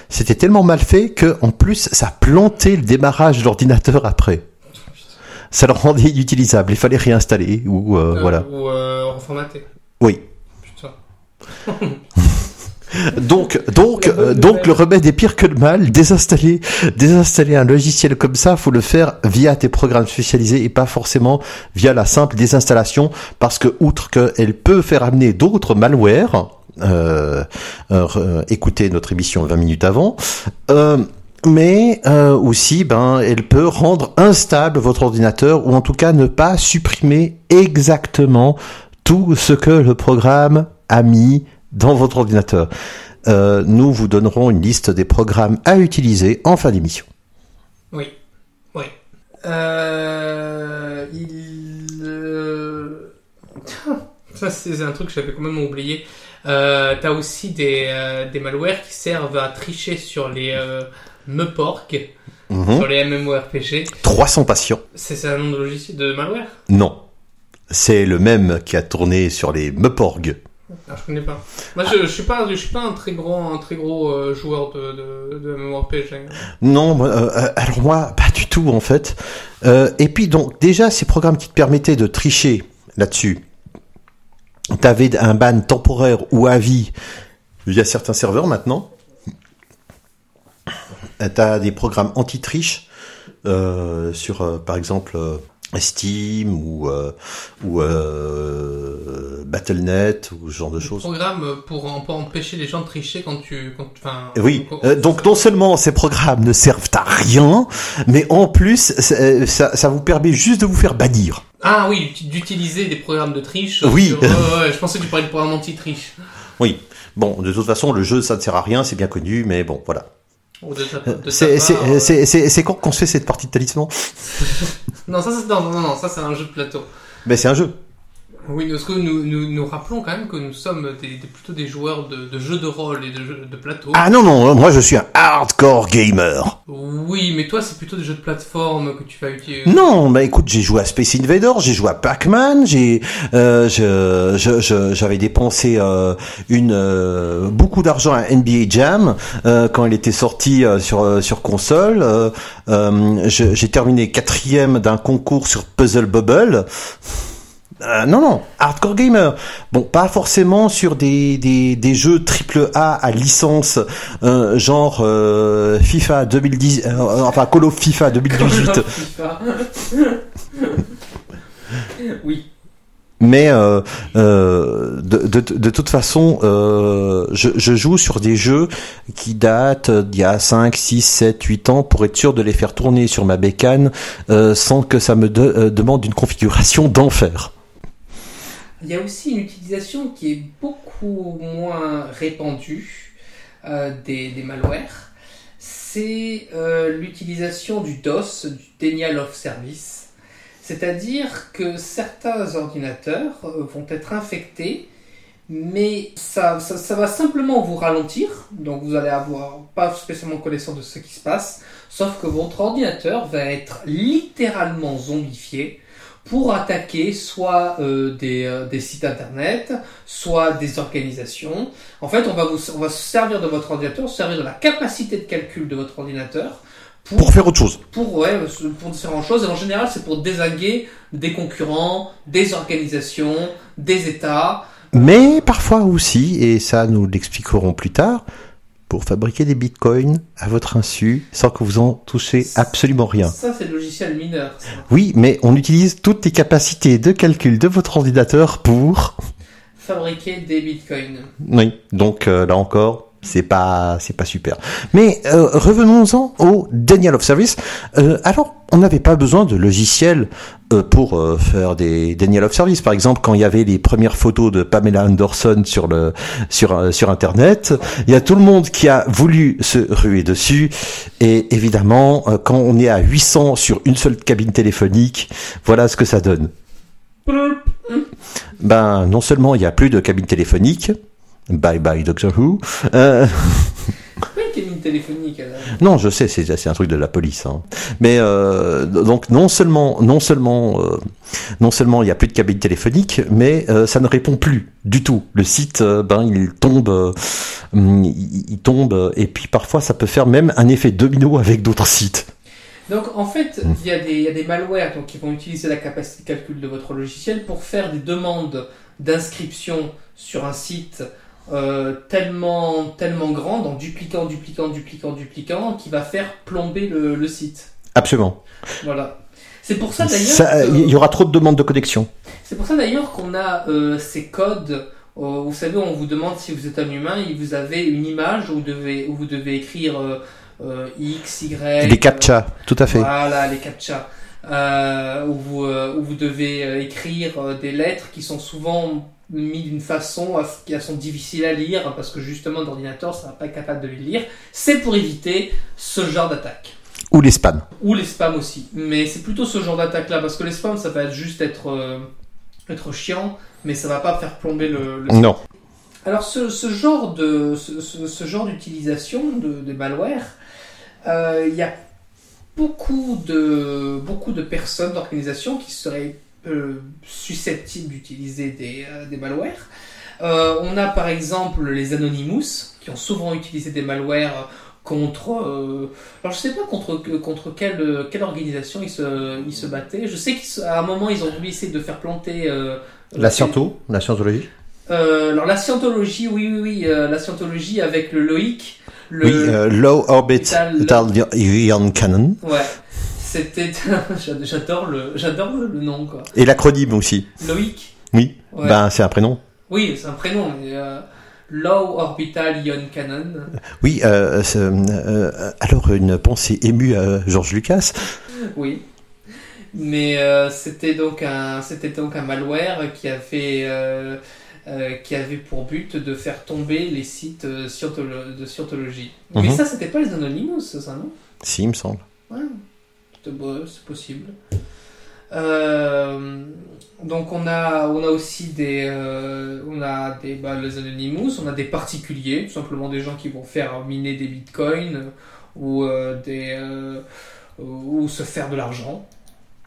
c'était tellement mal fait que en plus ça plantait le démarrage de l'ordinateur après. Ça le rendait inutilisable. Il fallait réinstaller ou euh, voilà. Ou reformaté. Oui. Putain. Donc, donc, euh, donc le remède est pire que le mal. Désinstaller, désinstaller un logiciel comme ça, faut le faire via tes programmes spécialisés et pas forcément via la simple désinstallation, parce que outre qu'elle peut faire amener d'autres malwares, euh, euh, re- écoutez notre émission 20 minutes avant. Euh, mais euh, aussi, ben, elle peut rendre instable votre ordinateur ou en tout cas ne pas supprimer exactement tout ce que le programme a mis dans votre ordinateur. Euh, nous vous donnerons une liste des programmes à utiliser en fin d'émission. Oui. Oui. Euh, il. euh, Ça, c'est un truc que j'avais quand même oublié. Euh, T'as aussi des, des malwares qui servent à tricher sur les Meporg, Mhm. sur les MMORPG. 300 patients. C'est c'est un nom de logiciel de malware? Non. C'est le même qui a tourné sur les Meporg. Ah, Je connais pas. Moi, je, suis pas, je suis pas un très gros, un très gros euh, joueur de, de, de MMORPG. Non, euh, euh, alors moi, pas du tout en fait. Et puis donc déjà, ces programmes qui te permettaient de tricher là-dessus, t'avais un ban temporaire ou à vie via certains serveurs maintenant. T'as des programmes anti-triche sur, par exemple, Steam ou euh, ou euh, Battle.net ou ce genre de choses. Programme pour, en- pour empêcher les gens de tricher quand tu, quand, enfin. Oui, quand- euh, donc non seulement ces programmes ne servent à rien, mais en plus ça, euh, vous permet juste de vous faire bannir. Ah oui, d'utiliser des programmes de triche. Oui. sur- je pensais que tu parlais de programmes anti-triche. Oui. Bon, de toute façon, le jeu, ça ne sert à rien, c'est bien connu, mais bon, voilà. C'est quand qu'on se fait cette partie de talisman? Non, ça c'est non, non, non, ça c'est un jeu de plateau. Ben c'est un jeu. Oui, parce que nous, nous, nous rappelons quand même que nous sommes des, des- plutôt des joueurs de, de jeux de rôle et de jeux de plateau. Ah non, non, moi je suis un hardcore gamer. Oui, mais toi, c'est plutôt des jeux de plateforme que tu vas utiliser. Non, bah écoute, j'ai joué à Space Invaders, j'ai joué à Pac-Man, j'ai, euh, je, je, je- j'avais dépensé euh, une euh, beaucoup d'argent à NBA Jam euh, quand il était sorti euh, sur euh, sur console. J'ai terminé quatrième d'un concours sur Puzzle Bubble. Euh, non, non, hardcore gamer. Bon, pas forcément sur des, des, des jeux triple A à licence, euh, genre euh, FIFA 2010, euh, enfin Call of FIFA 2018. FIFA. oui. Mais euh, euh, de, de, de toute façon, euh, je, je joue sur des jeux qui datent d'il y a 5, 6, 7, 8 ans pour être sûr de les faire tourner sur ma bécane euh, sans que ça me de- demande une configuration d'enfer. Il y a aussi une utilisation qui est beaucoup moins répandue euh, des, malwares. C'est euh, l'utilisation du DOS, du Denial of Service. C'est-à-dire que certains ordinateurs euh, vont être infectés, mais ça, ça, ça va simplement vous ralentir. Donc vous allez avoir pas spécialement connaissance de ce qui se passe, sauf que votre ordinateur va être littéralement zombifié pour attaquer soit euh, des, euh, des sites internet, soit des organisations. En fait, on va, vous, on va se servir de votre ordinateur, se servir de la capacité de calcul de votre ordinateur pour, Pour faire autre chose. pour, ouais, pour différentes choses. Et en général, c'est pour désinguer des concurrents, des organisations, des États. Mais parfois aussi, et ça nous l'expliquerons plus tard, pour fabriquer des bitcoins à votre insu sans que vous en touchez absolument rien. Ça, c'est le logiciel mineur. ça. Oui, mais on utilise toutes les capacités de calcul de votre ordinateur pour Fabriquer des bitcoins. Oui, donc euh, là encore, c'est pas c'est pas super. Mais euh, revenons-en au Daniel of Service. Euh, alors, on n'avait pas besoin de logiciel euh, pour faire des Daniel of Service. Par exemple, quand il y avait les premières photos de Pamela Anderson sur le sur sur internet, il y a tout le monde qui a voulu se ruer dessus. Et évidemment, quand on est à 800 sur une seule cabine téléphonique, voilà ce que ça donne. Ben, non seulement il y a plus de cabine téléphonique, bye bye Doctor Who. Euh, Oui, téléphonique. alors. non, je sais, c'est un truc de la police. Hein. Mais euh, donc non seulement non seulement euh, non seulement il y a plus de cabine téléphonique, mais ça ne répond plus du tout. Le site, ben il tombe, hum, il, il tombe, et puis parfois ça peut faire même un effet domino avec d'autres sites. Donc en fait, il y, a des- il y a des malwares donc, qui vont utiliser la capacité de calcul de votre logiciel pour faire des demandes d'inscription sur un site euh, tellement, tellement grand, en dupliquant, dupliquant, dupliquant, dupliquant, qui va faire plomber le, le site. Absolument. Voilà. C'est pour ça d'ailleurs. Il y aura trop de demandes de connexion. C'est pour ça d'ailleurs qu'on a euh, ces codes. euh, vous savez, on vous demande si vous êtes un humain et vous avez une image où vous devez, où vous devez écrire euh, euh, X, Y. Des captcha, tout à fait. Voilà, les captcha. Euh, où, vous, euh, où vous devez écrire des lettres qui sont souvent mis d'une façon qu'elles sont difficiles à lire parce que justement l'ordinateur ne sera pas capable de les lire. C'est pour éviter ce genre d'attaque. Ou les spams. Ou les spams aussi. Mais c'est plutôt ce genre d'attaque là parce que les spams ça va juste être, euh, être chiant mais ça va pas faire plomber le, le Non. alors ce, ce genre de ce, ce- ce genre d'utilisation de, de malware, euh, il y a beaucoup de beaucoup de personnes, d'organisations qui seraient euh, susceptibles d'utiliser des, euh, des malwares. Euh, on a par exemple les Anonymous qui ont souvent utilisé des malwares contre. euh, alors je sais pas contre contre quelle quelle organisation ils se ils se battaient. Je sais qu'à un moment ils ont voulu essayer de faire planter. La sciento, la scientologie. alors la scientologie, oui, oui, oui, la scientologie avec le Loïc. Le... Oui, euh, Low Orbit Orbital- Ion Cannon. Ouais, c'était. J'ad- j'adore le, j'adore le, le nom quoi. Et l'acronyme aussi. Loïc. Oui. Ouais. Ben, c'est un prénom. Oui, c'est un prénom, mais euh, Low Orbital Ion Cannon. Oui, euh, euh, alors une pensée émue à George Lucas. Oui. Mais euh, c'était donc un, c'était donc un malware qui avait, qui avait pour but de faire tomber les sites de scientologie. Mais Mhm. ça, c'était pas les Anonymous, ça, non? Si, il me semble. Ouais, c'est bon, c'est possible. Euh, donc on a, on a aussi des, euh, on a des, bah, les anonymous, on a des particuliers, tout simplement des gens qui vont faire miner des bitcoins ou euh, des, euh, ou se faire de l'argent.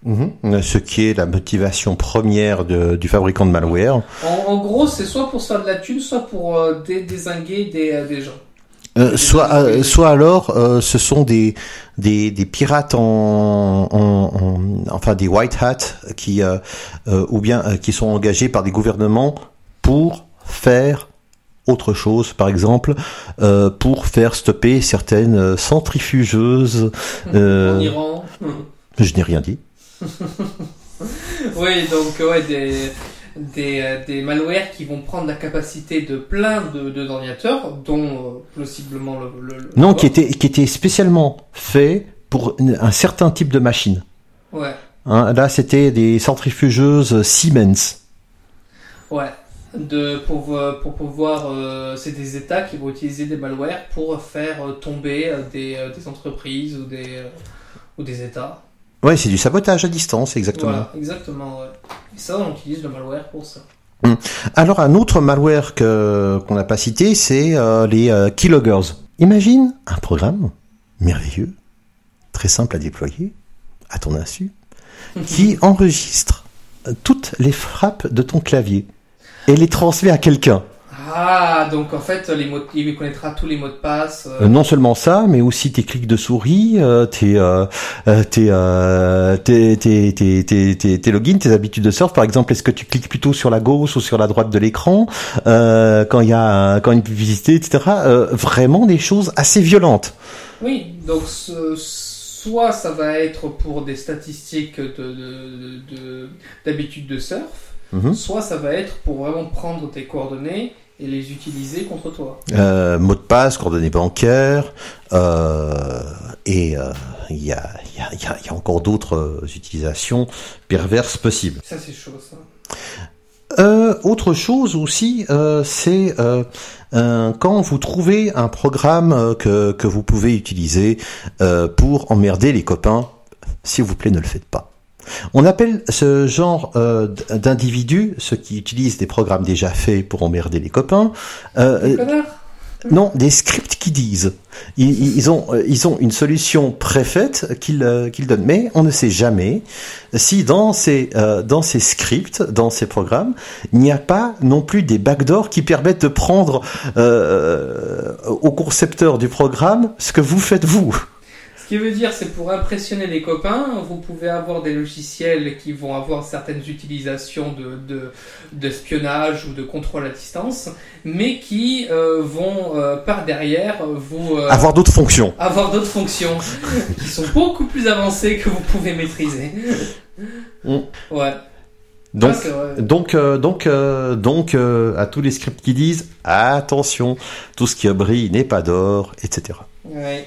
Mhm. Ce qui est la motivation première de- du fabricant de malware. En, en gros, c'est soit pour se faire de la thune, soit pour dé- dézinguer des, des gens. Euh, soit, euh, soit alors, euh, ce sont des, des, des pirates en, en, en- enfin des white hats qui, ou bien qui sont engagés par des gouvernements pour faire autre chose, par exemple, pour faire stopper certaines centrifugeuses. Euh, En Iran. Je n'ai rien dit. Oui, donc ouais, des, des, euh, des malwares qui vont prendre la capacité de plein de, de ordinateurs, dont euh, possiblement le, le- le- Non, qui était, qui était spécialement fait pour une- un certain type de machine. Ouais, Hein, là, c'était des centrifugeuses Siemens. ouais. De, pour, euh, pour pouvoir, euh, c'est des États qui vont utiliser des malwares pour faire tomber des, des entreprises ou des, ou des États. Ouais, c'est du sabotage à distance, exactement. Voilà, exactement, ouais. Et ça, on utilise le malware pour ça. Alors un autre malware que qu'on n'a pas cité, c'est euh, les euh, keyloggers. Imagine un programme merveilleux, très simple à déployer, à ton insu, qui enregistre toutes les frappes de ton clavier et les transmet à quelqu'un. Ah, donc en fait, les mots, il connaîtra tous les mots de passe. euh, Euh, non seulement ça, mais aussi tes clics de souris, euh, tes, euh, tes, tes, tes, tes, logins, tes habitudes de surf. Par exemple, est-ce que tu cliques plutôt sur la gauche ou sur la droite de l'écran euh, quand il y a quand une publicité, etc. Euh, vraiment des choses assez violentes. Oui, donc ce- soit ça va être pour des statistiques de, de, de- de surf, Mhm. soit ça va être pour vraiment prendre tes coordonnées et les utiliser contre toi. Euh, mot de passe, coordonnées bancaires, euh, et euh, il y, a, il y, a, il y a- il y a encore d'autres euh, utilisations perverses possibles. Ça c'est chaud ça. Euh, autre chose aussi, euh, c'est quand vous trouvez un programme que, que vous pouvez utiliser pour emmerder les copains, s'il vous plaît, ne le faites pas. On appelle ce genre euh, d'individus, ceux qui utilisent des programmes déjà faits pour emmerder les copains, euh, connards non, des scripts qui disent. Ils, ont, euh, ils ont une solution préfaite qu'ils euh, qu'ils donnent. Mais on ne sait jamais si dans ces, euh, dans ces scripts, dans ces programmes, il n'y a pas non plus des backdoors qui permettent de prendre euh, au concepteur du programme ce que vous faites vous. Ce qui veut dire, c'est pour impressionner les copains, vous pouvez avoir des logiciels qui vont avoir certaines utilisations de, de, d'espionnage ou de contrôle à distance, mais qui euh, vont euh, par derrière vous euh, Avoir d'autres fonctions. avoir d'autres fonctions qui sont beaucoup plus avancées que vous pouvez maîtriser. Mm. Ouais. Donc, Ah, donc, euh, donc, euh, donc, euh, à tous les scripts qui disent attention, tout ce qui brille n'est pas d'or, etc. Ouais.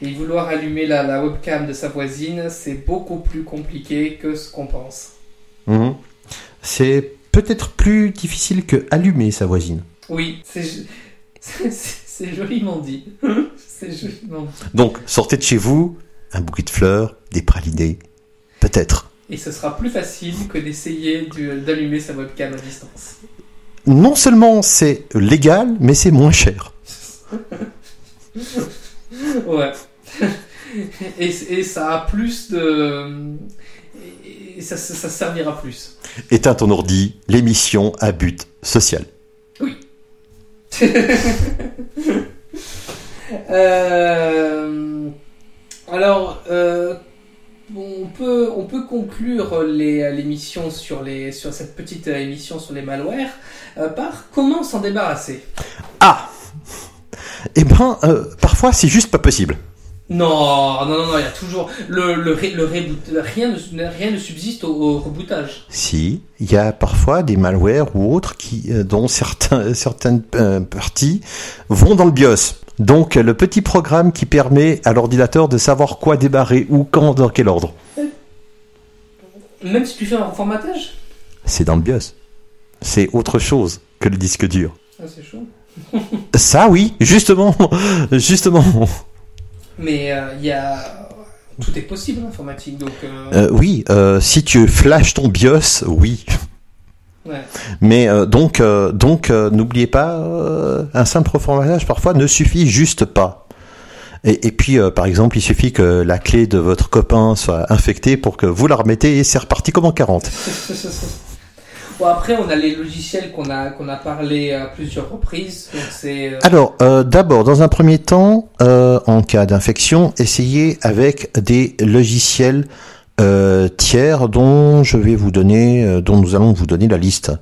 Et vouloir allumer la, la webcam de sa voisine, c'est beaucoup plus compliqué que ce qu'on pense. Mhm. C'est peut-être plus difficile que allumer sa voisine. Oui, c'est joliment dit. c'est joliment dit. Donc, sortez de chez vous, un bouquet de fleurs, des pralinés, peut-être. Et ce sera plus facile que d'essayer de- d'allumer sa webcam à distance. Non seulement c'est légal, mais c'est moins cher. Ouais. et, et ça a plus de. Et ça, ça, ça servira plus. Éteins ton ordi, l'émission à but social. Euh, alors, euh, on, peut, on peut conclure l'émission sur, les, sur cette petite émission sur les malwares euh, par comment s'en débarrasser? Ah Eh ben, euh, parfois c'est juste pas possible. Non, non, non, il y a toujours. Le, le, le reboot- rien, ne, rien ne subsiste au, au rebootage. Si, il y a parfois des malwares ou autres qui, euh, dont certains, certaines euh, parties vont dans le BIOS. Donc le petit programme qui permet à l'ordinateur de savoir quoi débarrer ou quand, dans quel ordre. Même si tu fais un formatage? C'est dans le BIOS. C'est autre chose que le disque dur. Ah, c'est chaud. Ça oui, justement, justement. Mais euh, il y a. tout est possible en informatique. Donc, euh, Euh, oui, euh, si tu flashes ton BIOS, oui. ouais. Mais donc, donc n'oubliez pas, un simple reformatage parfois ne suffit juste pas. Et, et puis, par exemple, il suffit que la clé de votre copain soit infectée pour que vous la remettez et c'est reparti comme en 40. Bon, après, on a les logiciels qu'on a, qu'on a parlé à plusieurs reprises. Euh, Alors, euh, d'abord, dans un premier temps, euh, en cas d'infection, essayez avec des logiciels euh, tiers dont je vais vous donner, euh, dont nous allons vous donner la liste.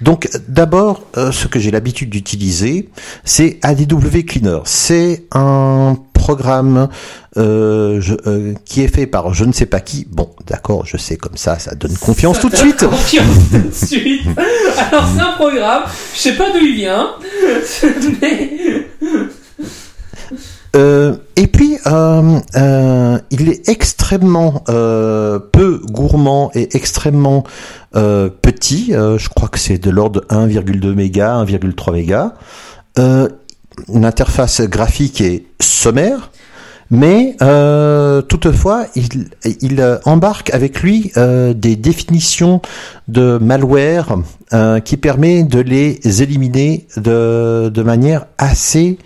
Donc, d'abord, ce que j'ai l'habitude d'utiliser, c'est ADW Cleaner. C'est un programme euh, je- euh, qui est fait par je ne sais pas qui. Bon, d'accord, je sais comme ça, ça donne confiance ça tout de suite. Confiance tout de suite. Alors, c'est un programme. Je sais pas d'où il vient. mais. Euh, et puis, euh, euh, il est extrêmement peu gourmand et extrêmement petit. Je crois que c'est de l'ordre de 1,2 mégas, 1,3 mégas. L'interface graphique est sommaire, mais euh, toutefois, il, il euh, embarque avec lui euh, des définitions de malware euh, qui permet de les éliminer de, de manière assez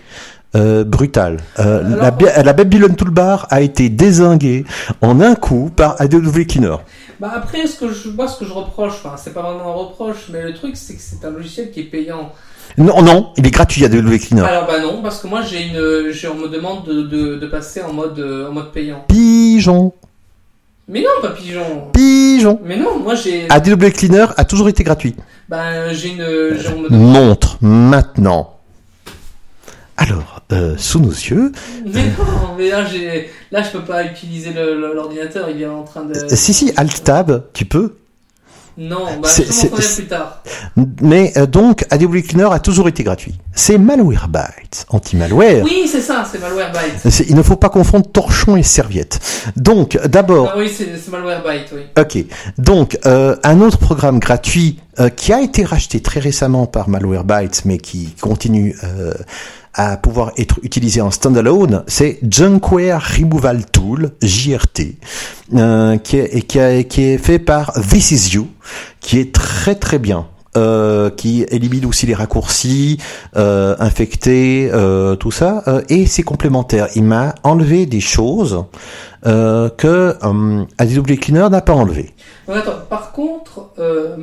euh, brutale. Euh, Alors- la, la Babylon Toolbar a été désinguée en un coup par ADW Cleaner. Bah après, ce que je, moi, ce que je reproche, enfin, c'est pas vraiment un reproche, mais le truc, c'est que c'est un logiciel qui est payant. Non, non, il est gratuit ADW Cleaner. Alors bah non, parce que moi, j'ai une, j'ai, on me demande de, de, de passer en mode, euh, en mode payant. Pigeon, Mais non, pas pigeon. pigeon. Mais non, moi j'ai, ADW Cleaner a toujours été gratuit. bah j'ai une, j'ai, on me demande. Montre maintenant. Alors, euh, sous nos yeux, Mais non, mais là, j'ai, là, je peux pas utiliser le- le- l'ordinateur, il est en train de. euh, si si, Alt Tab, tu peux. Non, bah C'est- plus tard. Mais euh, donc, ADW Cleaner a toujours été gratuit. C'est Malwarebytes, anti-malware. Oui, c'est ça, c'est Malwarebytes. Il ne faut pas confondre torchon et serviette. Donc, d'abord, Ah oui, c'est, Malwarebytes, oui. ok. Donc, euh, un autre programme gratuit euh, qui a été racheté très récemment par Malwarebytes, mais qui continue à pouvoir être utilisé en standalone, c'est Junkware Removal Tool (JRT), euh, qui est fait par This Is You, qui est très très bien. euh, qui élimine aussi les raccourcis, euh, infectés, tout ça, et c'est complémentaire. Il m'a enlevé des choses que euh, ADW Cleaner n'a pas enlevé. Par contre, euh,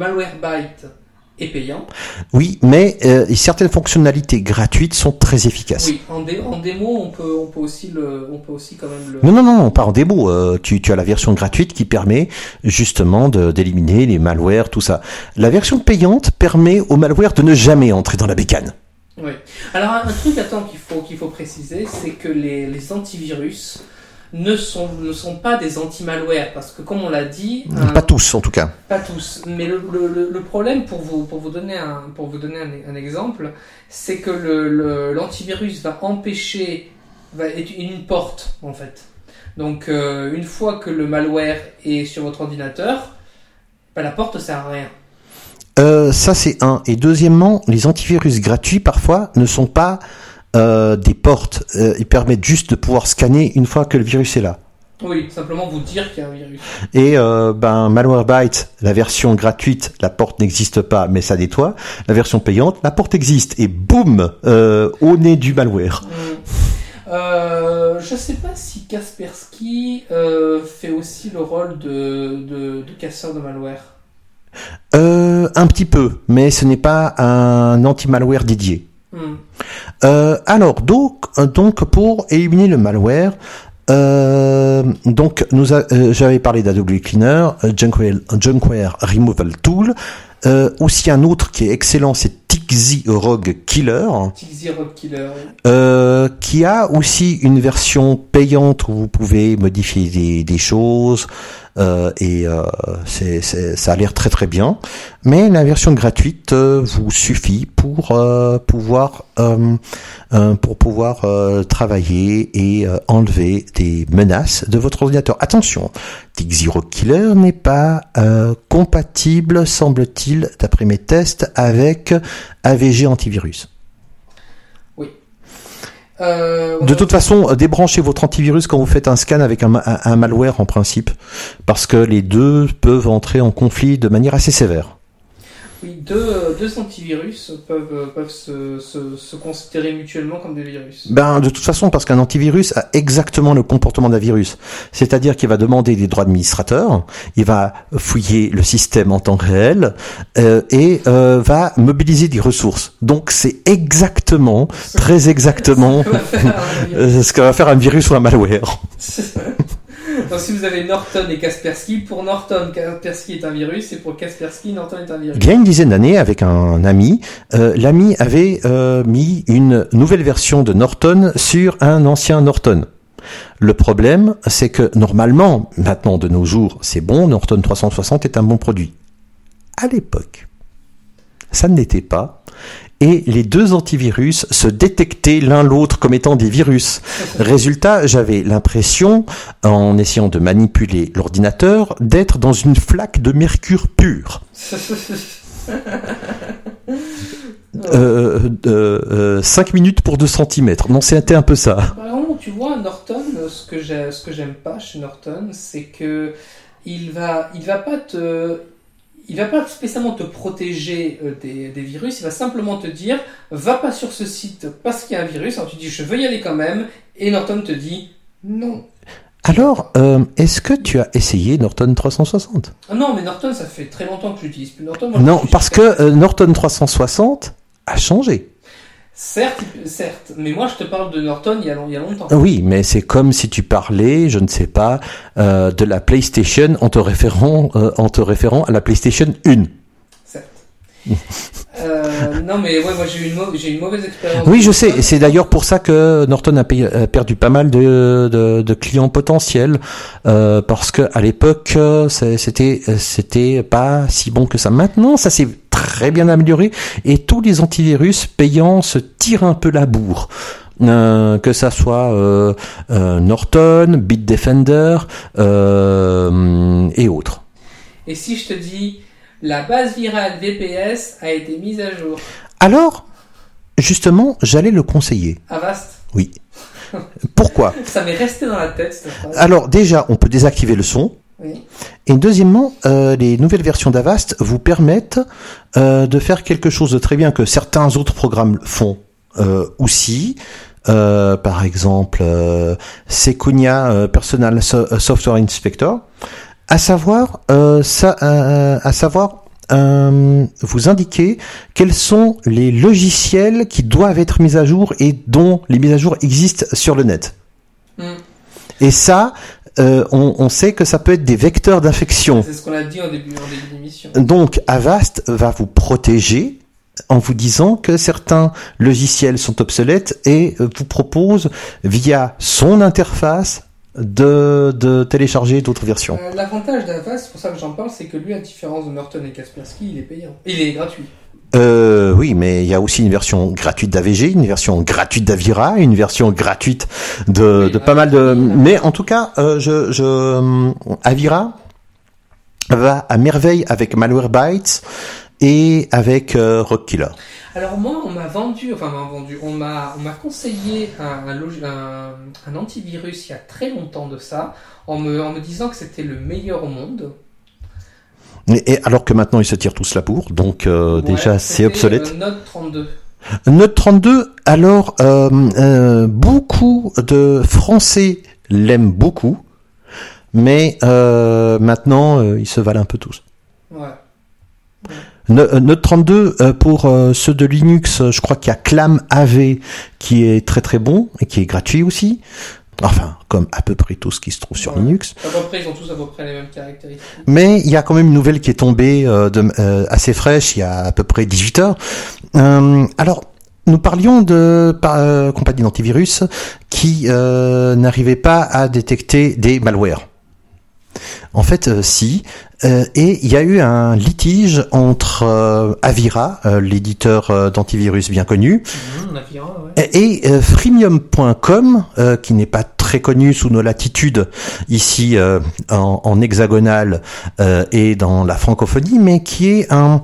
Est payant. Oui, mais euh, certaines fonctionnalités gratuites sont très efficaces. Oui, en, dé- en démo, on peut, on peut aussi le, on peut aussi quand même le. Non, non, non, pas en démo. Euh, tu, tu as la version gratuite qui permet justement d'éliminer les malwares, tout ça. La version payante permet aux malwares de ne jamais entrer dans la bécane. Oui. Alors un, un truc attends qu'il faut qu'il faut préciser, c'est que les, les antivirus ne sont ne sont pas des anti-malware parce que comme on l'a dit, un- Pas tous, en tout cas. pas tous. Mais le, le, le- le problème pour vous pour vous donner un pour vous donner un, un exemple, c'est que le- l'antivirus va empêcher va être une porte en fait. Donc euh, une fois que le malware est sur votre ordinateur, bah, la porte sert à rien. Euh, ça, c'est un. Et deuxièmement, les antivirus gratuits, parfois, ne sont pas euh, des portes. Euh, ils permettent juste de pouvoir scanner une fois que le virus est là. Oui, simplement vous dire qu'il y a un virus. Et euh, ben Malwarebytes, la version gratuite, la porte n'existe pas, mais ça nettoie. La version payante, la porte existe. Et boum, euh, au nez du malware. Mm. Je sais pas si Kaspersky fait aussi le rôle de, de, de casseur de malware. Euh, un petit peu, mais ce n'est pas un anti-malware dédié. Mm. Euh, alors donc, euh, donc pour éliminer le malware, euh, donc nous euh, j'avais parlé d'Adobe Cleaner, euh, Junkware, Junkware Removal Tool, euh, aussi un autre qui est excellent, c'est Tixi Rogue Killer, Tixi Killer. oui. euh, qui a aussi une version payante où vous pouvez modifier des, des choses. euh, et euh, c'est, c'est- ça a l'air très très bien, mais la version gratuite euh, vous suffit pour euh, pouvoir euh, euh, pour pouvoir euh, travailler et euh, enlever des menaces de votre ordinateur. Attention, Zero Killer n'est pas euh, compatible, semble-t-il, d'après mes tests, avec AVG antivirus. Euh, on De toute façon, euh, débranchez votre antivirus quand vous faites un scan avec un, ma- un- un malware en principe, parce que les deux peuvent entrer en conflit de manière assez sévère. Oui, deux, deux antivirus peuvent, euh, peuvent se, se, se considérer mutuellement comme des virus. Ben, de toute façon, parce qu'un antivirus a exactement le comportement d'un virus. C'est-à-dire qu'il va demander des droits d'administrateur, il va fouiller le système en temps réel, euh, et euh, va mobiliser des ressources. Donc c'est exactement, très exactement, euh, ce que va faire un virus ou un malware. Donc si vous avez Norton et Kaspersky, pour Norton, Kaspersky est un virus, et pour Kaspersky, Norton est un virus. Il y a une dizaine d'années, avec un ami, euh, l'ami avait euh, mis une nouvelle version de Norton sur un ancien Norton. Le problème, c'est que normalement, maintenant de nos jours, c'est bon, Norton 360 est un bon produit. À l'époque, ça ne l'était pas. Et les deux antivirus se détectaient l'un l'autre comme étant des virus. Résultat, j'avais l'impression, en essayant de manipuler l'ordinateur, d'être dans une flaque de mercure pur. Euh, euh, euh, 5 minutes pour 2 cm. Non, c'était un peu ça. Tu vois, Norton, euh, ce que j'aime pas chez Norton, c'est que il va, il va pas te, il va pas spécialement te protéger euh, des, des virus. Il va simplement te dire, va pas sur ce site parce qu'il y a un virus. Alors tu dis, je veux y aller quand même, et Norton te dit, non. Alors, euh, est-ce que tu as essayé Norton 360 Ah non, mais Norton, ça fait très longtemps que j'utilise plus Norton. Moi, Non, parce que euh, Norton 360 a changé. Certes, certes, mais moi je te parle de Norton il y a, long- il y a longtemps. Oui, mais c'est comme si tu parlais, je ne sais pas, euh, de la PlayStation en te référant, euh, en te référant à la PlayStation 1. Certes. Euh, non, mais ouais, moi j'ai eu une, j'ai mauvaise expérience. Oui, je sais. Et C'est d'ailleurs pour ça que Norton a, payé- a perdu pas mal de, de, de clients potentiels euh, parce que à l'époque c'était c'était pas si bon que ça. Maintenant, ça s'est très bien amélioré et tous les antivirus payants se tirent un peu la bourre. Euh, que ça soit euh, euh, Norton, Bitdefender et autres. Et si je te dis, la base virale VPS a été mise à jour. Alors, justement, j'allais le conseiller. Avast. Oui. Pourquoi? Ça m'est resté dans la tête cette phrase. Alors déjà, on peut désactiver le son. Oui. Et deuxièmement, euh, les nouvelles versions d'Avast vous permettent euh, de faire quelque chose de très bien que certains autres programmes font euh, aussi. Euh, par exemple, euh, Sequoia euh, Personal So- Software Inspector, à savoir, euh, ça, euh, à savoir euh, vous indiquer quels sont les logiciels qui doivent être mis à jour et dont les mises à jour existent sur le net. Hmm. Et ça, euh, on, on sait que ça peut être des vecteurs d'infection. C'est ce qu'on a dit au début, en début d'émission. Donc Avast va vous protéger en vous disant que certains logiciels sont obsolètes et euh, vous propose via son interface de, de télécharger d'autres versions. Euh, L'avantage d'Avast, c'est pour ça que j'en parle, c'est que lui, à différence de Norton et Kaspersky, il est payant. Il est gratuit. Euh, oui, mais il y a aussi une version gratuite d'AVG, une version gratuite d'Avira, une version gratuite de, pas mal de. oui. Mais en tout cas, euh, je, je euh, Avira va à merveille avec Malwarebytes et avec euh, Rockkiller. Alors moi, on m'a vendu, enfin on m'a vendu, on m'a, on m'a conseillé un, antivirus il y a très longtemps de ça, en me, en me disant que c'était le meilleur au monde. Et, et alors que maintenant ils se tirent tous la bourre, donc euh, Ouais, déjà c'est obsolète. euh, Note 32. Note 32, alors euh, euh, beaucoup de Français l'aiment beaucoup, mais euh, maintenant euh, ils se valent un peu tous. Ouais. No- Note 32 euh, pour ceux de Linux, je crois qu'il y a Clam AV qui est très très bon et qui est gratuit aussi. Enfin, comme à peu près tout ce qui se trouve sur Ouais. Linux. À peu près, ils ont tous à peu près les mêmes caractéristiques. Mais il y a quand même une nouvelle qui est tombée euh, de, euh, assez fraîche il y a à peu près 18 heures. Euh, alors, nous parlions de par- compagnies d'antivirus qui n'arrivaient pas à détecter des malwares. En fait, si. Euh, et il y a eu un litige entre euh, Avira, euh, l'éditeur d'antivirus bien connu, Mmh, ouais. et freemium.com, qui n'est pas très connu sous nos latitudes ici en, en hexagonale et dans la francophonie, mais qui est un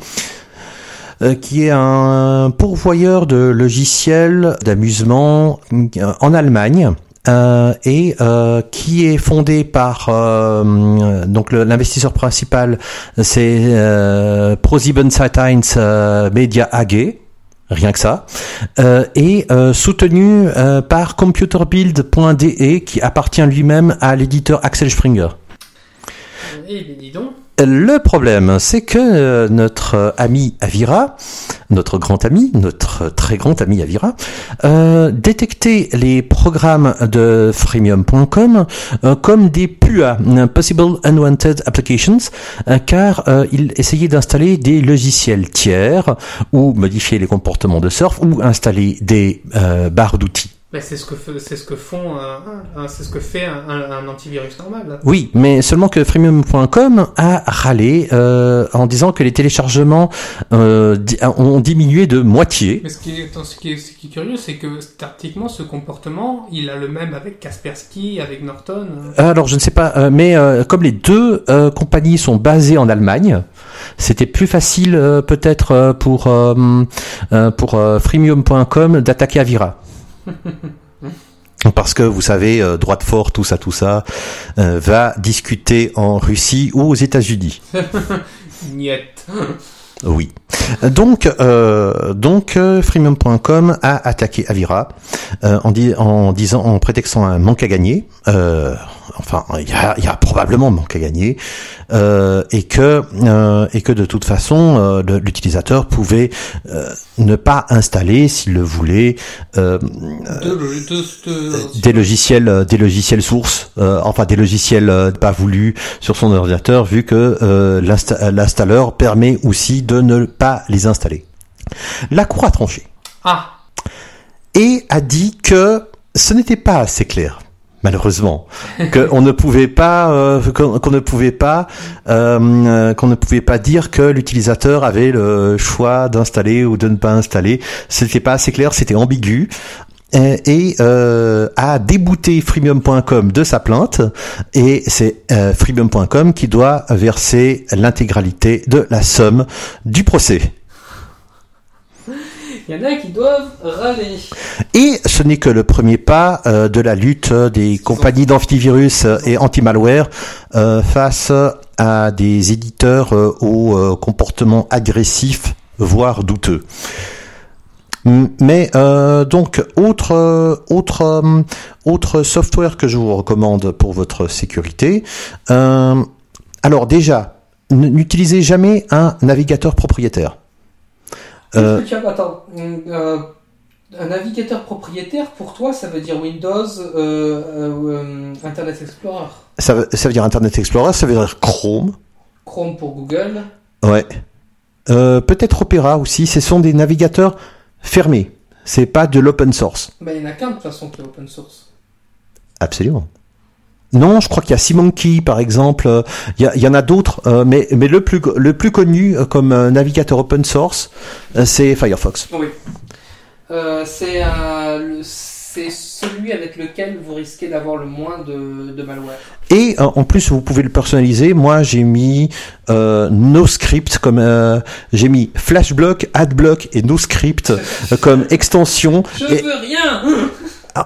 qui est un pourvoyeur de logiciels d'amusement en Allemagne. Euh, et euh, qui est fondé par euh, donc l'investisseur principal c'est euh, ProSiebenSat.1 Media AG rien que ça euh, et euh, soutenu euh, par computerbuild.de qui appartient lui-même à l'éditeur Axel Springer. Eh. Le problème, c'est que euh, notre ami Avira, notre grand ami, notre très grand ami Avira, euh, détectait les programmes de freemium.com euh, comme des PUA, Possible Unwanted Applications, car il essayait d'installer des logiciels tiers ou modifier les comportements de surf ou installer des barres d'outils. Ben, c'est ce que fait- c'est ce que font euh, un- c'est ce que fait un, antivirus normal. Oui, mais seulement que freemium.com a râlé euh, en disant que les téléchargements euh, ont diminué de moitié. Mais ce qui est, attends, ce qui est, ce qui est curieux, c'est que statiquement, ce comportement, il a le même avec Kaspersky, avec Norton. euh. Alors je ne sais pas, mais euh, comme les deux compagnies sont basées en Allemagne, c'était plus facile peut-être pour pour freemium.com d'attaquer Avira. Parce que vous savez, euh, droit de fort, tout ça, tout ça, euh, va discuter en Russie ou aux États-Unis. Oui. Donc, euh, donc euh, freemium.com a attaqué Avira en, di- en disant, en prétextant un manque à gagner. Enfin, il y a, il y a probablement manque à gagner euh, et que euh, et que de toute façon, euh, l'utilisateur pouvait ne pas installer, s'il le voulait, des logiciels des logiciels sources enfin des logiciels pas voulus sur son ordinateur vu que l'insta- l'installeur permet aussi de ne pas les installer. La Cour a tranché. Ah, et a dit que ce n'était pas assez clair malheureusement qu'on ne pouvait pas euh, qu'on ne pouvait pas euh, euh, qu'on ne pouvait pas dire que l'utilisateur avait le choix d'installer ou de ne pas installer. C'était pas assez clair c'était ambigu. Euh, et euh, a débouté freemium.com de sa plainte. Et c'est euh, freemium.com qui doit verser l'intégralité de la somme du procès. Il y en a qui doivent râler. Et ce n'est que le premier pas euh, de la lutte des compagnies d'antivirus et anti-malware euh, face à des éditeurs euh, au euh, comportement agressif, voire douteux. Mais euh, donc autre euh, autre euh, autre software que je vous recommande pour votre sécurité. alors déjà, n'utilisez jamais un navigateur propriétaire. Euh, attends. euh, un navigateur propriétaire, pour toi, ça veut dire Windows, euh, euh, Internet Explorer. ça, veut, ça veut dire Internet Explorer, ça veut dire Chrome. Chrome pour Google. Ouais. Euh, Peut-être Opera aussi. Ce sont des navigateurs fermés. C'est pas de l'open source. Ben, il n'y en a qu'un de toute façon qui est open source. Absolument. Non, je crois qu'il y a SeaMonkey par exemple. Il y, a- il y en a d'autres, euh, mais, mais le plus le plus connu euh, comme euh, navigateur open source, c'est Firefox. Oui. Euh, c'est celui avec lequel vous risquez d'avoir le moins de, de malware. Et en plus, vous pouvez le personnaliser. Moi, j'ai mis euh, NoScript comme euh, j'ai mis FlashBlock, AdBlock et NoScript comme extension. Je Et- veux rien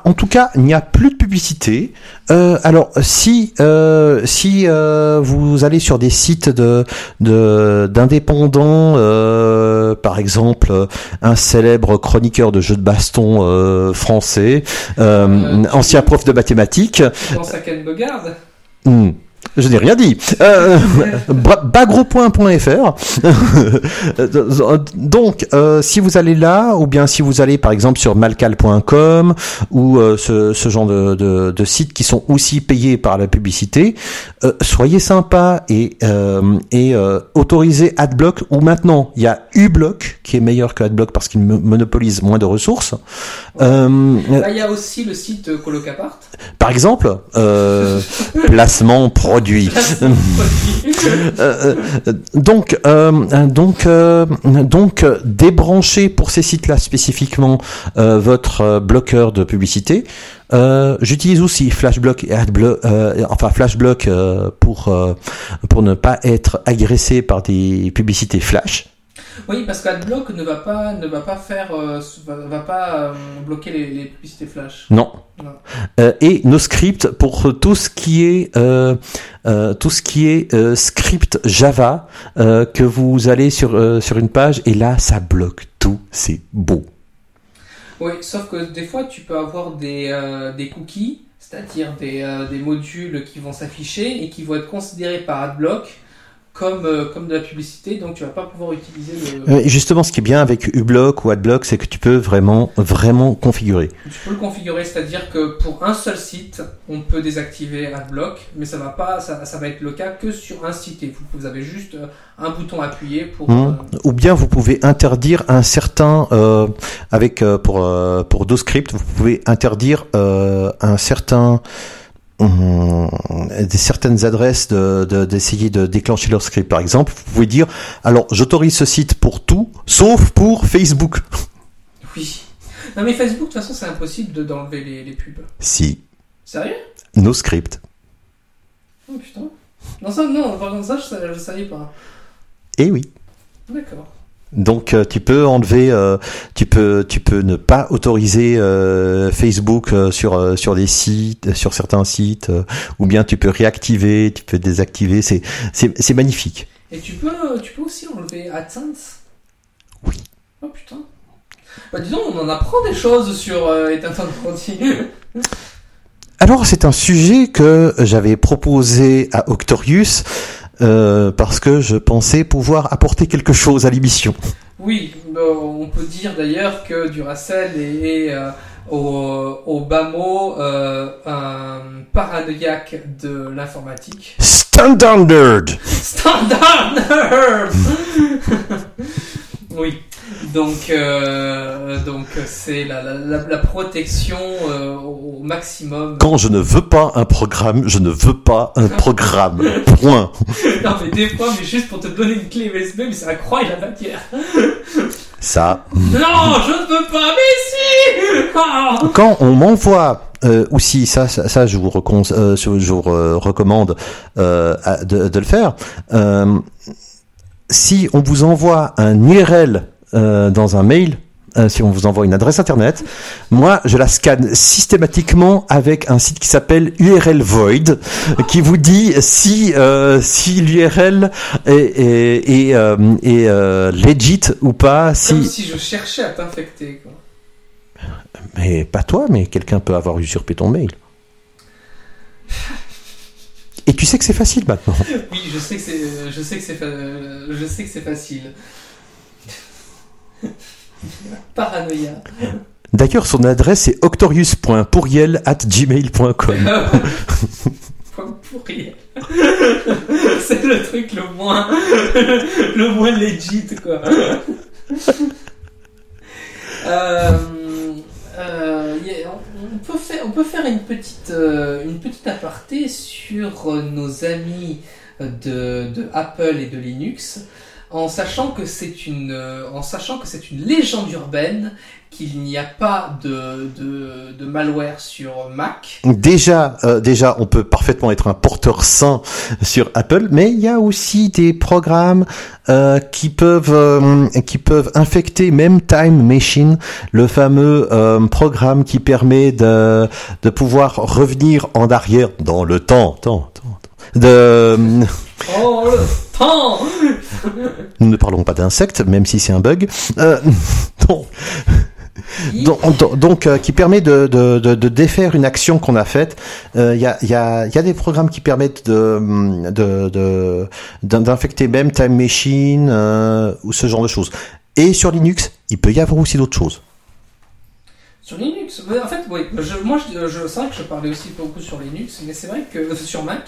En tout cas, il n'y a plus de publicité. Euh, alors, si euh, si euh, vous allez sur des sites de de- d'indépendants, euh, par exemple un célèbre chroniqueur de jeux de baston euh, français, euh, tu- ancien prof de mathématiques, Dans sa Ken Bogard hmm, je n'ai rien dit. Euh, bagro.fr. Donc, euh, si vous allez là, ou bien si vous allez par exemple sur malcal.com ou euh, ce, ce genre de, de, de sites qui sont aussi payés par la publicité, euh, soyez sympa et, et autorisez AdBlock. Ou maintenant, il y a uBlock qui est meilleur que AdBlock parce qu'il mo- monopolise moins de ressources. Là, il y a aussi le site Colocapart. par exemple, placement produit. Euh, euh, donc, euh, donc, euh, donc, débranchez pour ces sites-là spécifiquement euh, votre bloqueur de publicité. Euh, J'utilise aussi FlashBlock et AdBlock, euh, enfin FlashBlock euh, pour euh, pour ne pas être agressé par des publicités flash. Oui, parce qu'AdBlock ne va pas ne va pas faire euh, va, va pas euh, bloquer les, les publicités flash. Non. Non. Euh, et nos scripts pour tout ce qui est tout ce qui est script Java que vous allez sur sur une page et là ça bloque tout, c'est beau. Oui, sauf que des fois tu peux avoir des des cookies, c'est-à-dire des des modules qui vont s'afficher et qui vont être considérés par AdBlock comme euh, comme de la publicité, donc tu vas pas pouvoir utiliser le Euh, justement, ce qui est bien avec uBlock ou AdBlock, c'est que tu peux vraiment vraiment configurer. Tu peux le configurer, c'est-à-dire que pour un seul site, on peut désactiver AdBlock, mais ça va pas, ça, ça va être le cas que sur un site. Et vous, vous avez juste euh, un bouton appuyé pour. Hmm. euh, Ou bien vous pouvez interdire un certain euh, avec pour pour DoScript, vous pouvez interdire un certain des certaines adresses de de- d'essayer de, déclencher leur script. Par exemple, vous pouvez dire alors j'autorise ce site pour tout, sauf pour Facebook. Oui. Non mais Facebook, de toute façon, c'est impossible de- d'enlever les, les pubs. Si Sérieux? No script. Oh putain. Non ça, non, par contre ça, je savais pas. Eh oui. D'accord. Donc euh, tu peux enlever, euh, tu peux, tu peux ne pas autoriser euh, Facebook sur sur des sites, sur certains sites, ou bien tu peux réactiver, tu peux désactiver. C'est c'est magnifique. Et tu peux, tu peux aussi enlever AdSense Oui. Oh putain. Bah disons, on en apprend des choses sur Frontier. Alors c'est un sujet que j'avais proposé à Octorius euh, parce que je pensais pouvoir apporter quelque chose à l'émission. Oui, on peut dire d'ailleurs que Duracell est, est, euh, au, au bas mot euh, un paranoïaque de l'informatique. Standard Standard nerd Oui, donc euh, donc c'est la, la, protection euh, au maximum. Quand je ne veux pas un programme, je ne veux pas un programme. Point. non mais des fois, mais juste pour te donner une clé USB, mais c'est incroyable la matière. Ça. Non, je ne peux pas, mais si Ah Quand on m'envoie euh, aussi ça, ça, ça, je vous, recon- euh, je vous euh, recommande à- de, de le faire. Si on vous envoie un URL euh, dans un mail, euh, si on vous envoie une adresse internet, moi je la scanne systématiquement avec un site qui s'appelle URL Void, qui vous dit si euh, si l'URL est, est, est, est, euh, legit ou pas. Comme Si, si je cherchais à t'infecter, quoi. mais pas toi, mais quelqu'un peut avoir usurpé ton mail. Et tu sais que c'est facile maintenant. Oui, je sais que c'est, je sais que c'est, fa- je sais que c'est facile. Paranoïa. D'ailleurs, son adresse est octorius.pourriel at gmail.com. Point pourri. c'est le truc le moins, le moins legit, quoi. Euh, euh, on, peut faire, on peut faire une petite, euh, une petite aparté sur nos amis de, de Apple et de Linux, en sachant que c'est une, euh, en sachant que c'est une légende urbaine qu'il n'y a pas de, de, de malware sur Mac. Déjà, euh, déjà, on peut parfaitement être un porteur sain sur Apple, mais il y a aussi des programmes euh, qui peuvent euh, qui peuvent infecter même Time Machine, le fameux euh, programme qui permet de de pouvoir revenir en arrière dans le temps, temps, temps. De Oh le temps nous ne parlons pas d'insectes, même si c'est un bug. Euh, donc, donc, donc- donc, euh, qui permet de, de, de, de défaire une action qu'on a faite. Euh, Il y, a, il y, a, il y a des programmes qui permettent de d'infecter même Time Machine euh, ou ce genre de choses. Et sur Linux, il peut y avoir aussi d'autres choses. Sur Linux, en fait, oui. Je, moi, je, je, c'est vrai que je parlais aussi beaucoup sur Linux, mais c'est vrai que euh, sur Mac,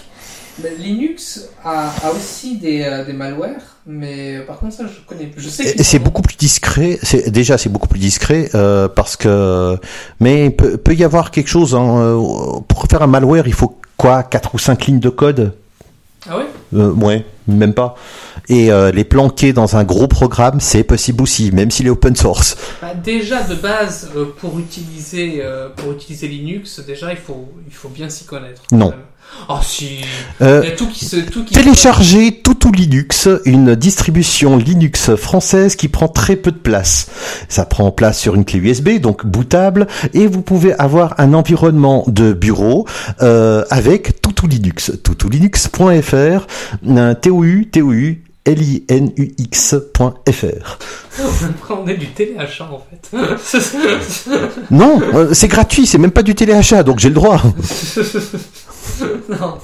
mais Linux a, a aussi des, euh, des malwares, mais euh, par contre ça, je connais. Je sais Et C'est beaucoup plus discret. C'est déjà c'est beaucoup plus discret euh, parce que mais peut, peut y avoir quelque chose hein, pour faire un malware. Il faut quoi quatre ou cinq lignes de code? Ah Euh, ouais, même pas. Et les planquer dans un gros programme, c'est possible aussi, même s'il est open source. Bah, Déjà de base, pour utiliser pour utiliser Linux, déjà il faut il faut bien s'y connaître. Non. même. Oh si. Euh, Il y a tout qui se, tout qui Téléchargez Linux, une distribution Linux française qui prend très peu de place. Ça prend place sur une clé USB, donc bootable, et vous pouvez avoir un environnement de bureau euh, avec Tutu Linux, tutulinux.fr, euh, TOU, TOU, L-I-N-U-X.fr. On est du téléachat en fait. Non, euh, c'est gratuit, c'est même pas du téléachat, donc j'ai le droit. non.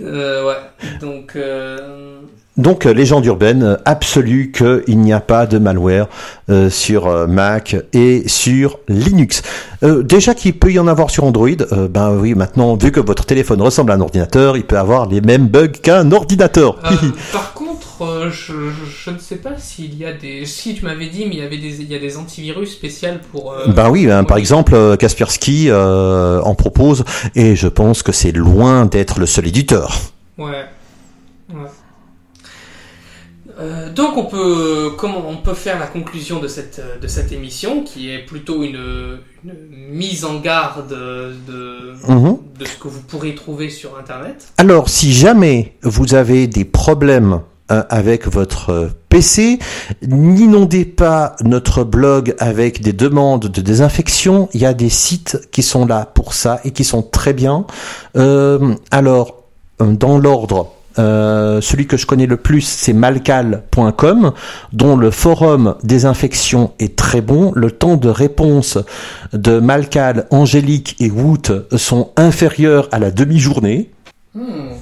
Euh, ouais. Donc. Euh... Donc, euh, légende urbaine euh, absolue qu'il n'y a pas de malware euh, sur Mac et sur Linux. Euh, déjà qu'il peut y en avoir sur Android, euh, ben oui, maintenant, vu que votre téléphone ressemble à un ordinateur, il peut avoir les mêmes bugs qu'un ordinateur. Par contre, je, ne sais pas s'il y a des. Si tu m'avais dit, mais il y avait des, il y a des antivirus spéciaux pour. Ben oui, hein, par exemple, Kaspersky en propose, et je pense que c'est loin d'être le seul éditeur. Ouais. ouais. Euh, donc on peut comment on peut faire la conclusion de cette de cette émission qui est plutôt une, une mise en garde de Mhm. de ce que vous pourrez trouver sur internet. Alors, si jamais vous avez des problèmes euh, avec votre euh, PC, n'inondez pas notre blog avec des demandes de désinfection. Il y a des sites qui sont là pour ça et qui sont très bien. Euh, alors, dans l'ordre, euh, celui que je connais le plus, c'est malcal.com, dont le forum désinfection est très bon. Le temps de réponse de Malcal, Angélique et Woot sont inférieurs à la demi-journée. Hmm.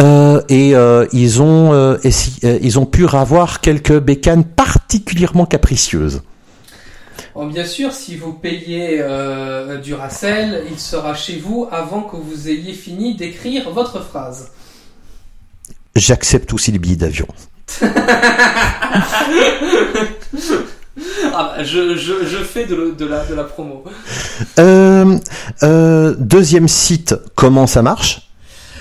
Euh, et euh, ils ont euh, ils ont pu avoir quelques bécanes particulièrement capricieuses. Bon, bien sûr, si vous payez euh, du Racel, il sera chez vous avant que vous ayez fini d'écrire votre phrase. J'accepte aussi les billets d'avion. Ah, bah, je, je, je fais de, le- de la, de la promo. Euh, euh, deuxième site, comment ça marche?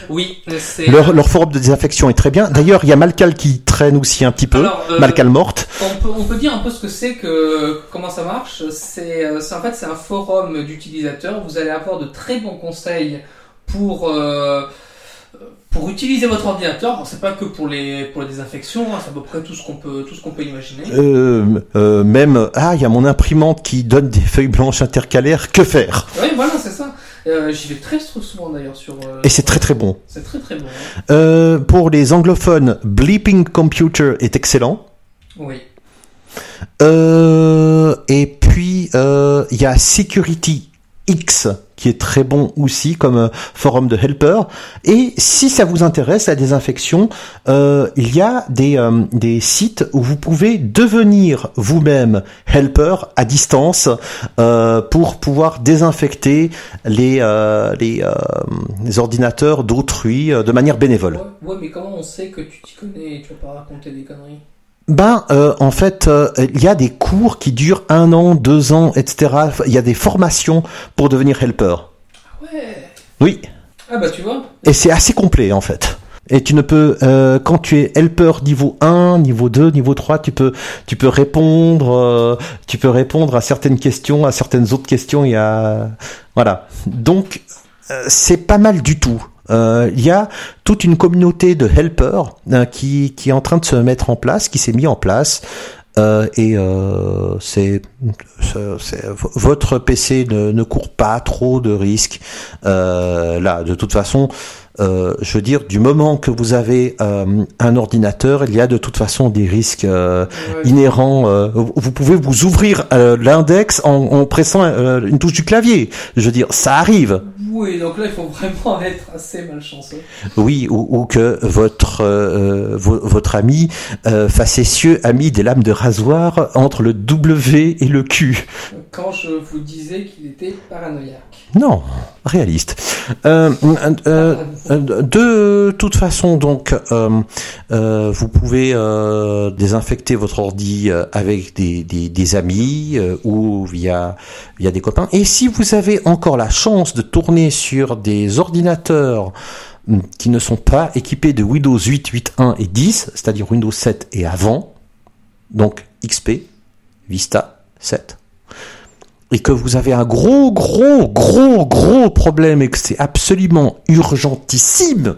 Oui, c'est. leur, leur forum de désinfection est très bien. D'ailleurs, il y a Malcal qui traîne aussi un petit peu. Alors, euh, Malcal morte. On peut, on peut dire un peu ce que c'est que comment ça marche. C'est euh, c'est- en fait c'est un forum d'utilisateurs. Vous allez avoir de très bons conseils pour euh, pour utiliser votre ordinateur. C'est pas que pour les pour les désinfections. hein, c'est à peu près tout ce qu'on peut tout ce qu'on peut imaginer. Euh, euh, même ah, il y a mon imprimante qui donne des feuilles blanches intercalaires. Que faire? Oui, voilà, c'est ça. Euh, J'y vais très souvent d'ailleurs sur. euh, Et c'est très très bon. c'est très très bon. hein. Euh, pour les anglophones, Bleeping Computer est excellent. Oui. Euh, et puis euh, il y a Security X qui est très bon aussi comme euh, forum de helper. Et si ça vous intéresse la désinfection, euh, il y a des, euh, des sites où vous pouvez devenir vous-même helper à distance euh, pour pouvoir désinfecter les, euh, les, euh, les ordinateurs d'autrui de manière bénévole. Ouais, mais comment on sait que tu t'y connais? Et tu vas pas raconter des conneries Ben, euh, en fait, euh, il y a des cours qui durent un an, deux ans, etc. Il y a des formations pour devenir helper. Ah ouais. Oui, Ah bah tu vois. et c'est assez complet en fait. Et tu ne peux, euh, quand tu es helper niveau 1, niveau 2, niveau 3, tu peux, tu peux répondre, euh, tu peux répondre à certaines questions, à certaines autres questions. Il y a, voilà. Donc, euh, c'est pas mal du tout. Euh, Il y a toute une communauté de helpers euh, qui, qui est en train de se mettre en place, qui s'est mis en place. Euh, et euh, c'est votre PC ne, ne court pas trop de risques. Euh, là, de toute façon, euh, je veux dire, du moment que vous avez euh, un ordinateur, il y a de toute façon des risques euh, inhérents. vous pouvez vous ouvrir l'index en, en pressant une touche du clavier. Je veux dire, ça arrive. Oui, donc là il faut vraiment être assez malchanceux. Oui, ou, ou que votre vo- votre ami facétieux a mis des lames de rasoir entre le W et le Q. Quand je vous disais qu'il était paranoïaque. Non, réaliste. Euh, euh, euh, de toute façon, donc, euh, euh, vous pouvez euh, désinfecter votre ordi euh, avec des, amis euh, ou via via des copains. Et si vous avez encore la chance de tourner sur des ordinateurs hum, qui ne sont pas équipés de Windows 8, 8.1 et 10, c'est-à-dire Windows 7 et avant, donc XP, Vista 7, et que vous avez un gros, gros, gros, gros problème et que c'est absolument urgentissime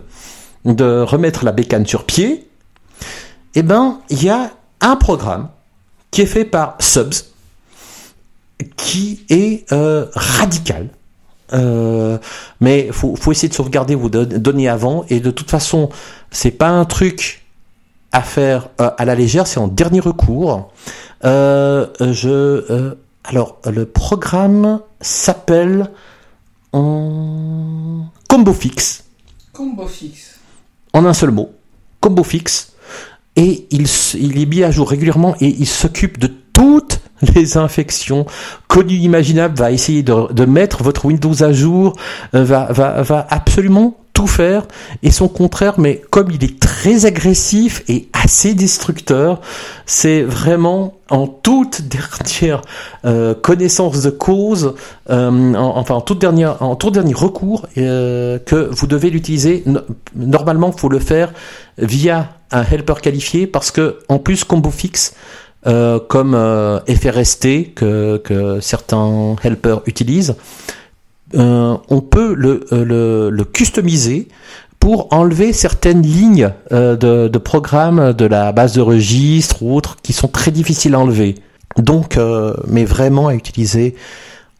de remettre la bécane sur pied, eh ben, il y a un programme qui est fait par Subs qui est euh, radical. Euh, mais faut, faut essayer de sauvegarder vos don- données avant et de toute façon c'est pas un truc à faire euh, à la légère c'est en dernier recours je alors le programme s'appelle en Combo Fix Combo fixe. en un seul mot, Combo Fix, et il, il est mis à jour régulièrement et il s'occupe de toutes les infections connues, imaginables, va essayer de, de mettre votre Windows à jour, euh, va, va, va absolument tout faire, et son contraire, mais comme il est très agressif et assez destructeur, c'est vraiment en toute dernière euh, connaissance de cause, euh, en- enfin en toute dernière, en tout dernier recours, euh, que vous devez l'utiliser. No- Normalement, faut le faire via un helper qualifié parce que en plus Combo Fix, euh, comme euh, FRST que, que certains helpers utilisent, euh, on peut le, euh, le, le customiser pour enlever certaines lignes euh, de, de programmes de la base de registre ou autres qui sont très difficiles à enlever. Donc, euh, mais vraiment à utiliser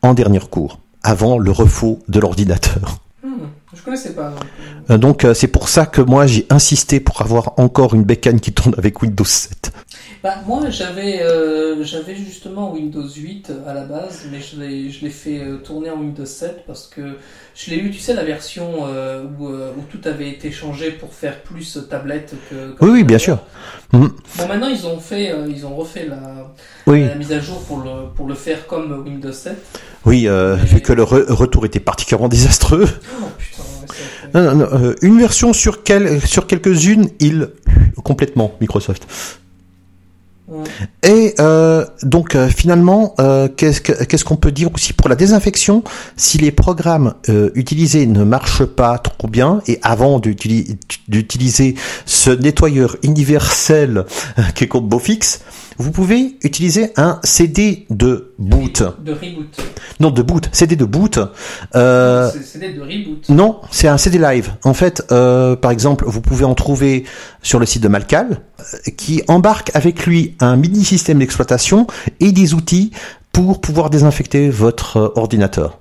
en dernier recours, avant le refaux de l'ordinateur. Hmm, je connaissais pas. donc, c'est pour ça que moi j'ai insisté pour avoir encore une bécane qui tourne avec Windows 7. Bah, moi, j'avais euh, j'avais justement Windows 8 à la base, mais je l'ai je l'ai fait euh, tourner en Windows 7 parce que je l'ai eu, tu sais, la version euh, où, où tout avait été changé pour faire plus tablette que. que Oui, oui, bien sûr. Mhm. Bon, maintenant, ils ont fait, ils ont refait la, Oui, la mise à jour pour le, pour le faire comme Windows 7. oui, euh, vu que le re- retour était particulièrement désastreux. Oh putain, Non, non, non, une version sur, quel, sur quelques-unes, il complètement Microsoft. Et euh, donc euh, finalement, euh, qu'est-ce que- qu'est-ce qu'on peut dire aussi pour la désinfection Si les programmes euh, utilisés ne marchent pas trop bien, et avant d'utili- d'utiliser ce nettoyeur universel euh, qui est Combo Fix, vous pouvez utiliser un CD de boot. De reboot. Non, de boot, CD de boot. Euh, CD de reboot. non, c'est un CD live. En fait, euh, par exemple, vous pouvez en trouver sur le site de Malcal, euh, qui embarque avec lui un mini système d'exploitation et des outils pour pouvoir désinfecter votre euh, ordinateur.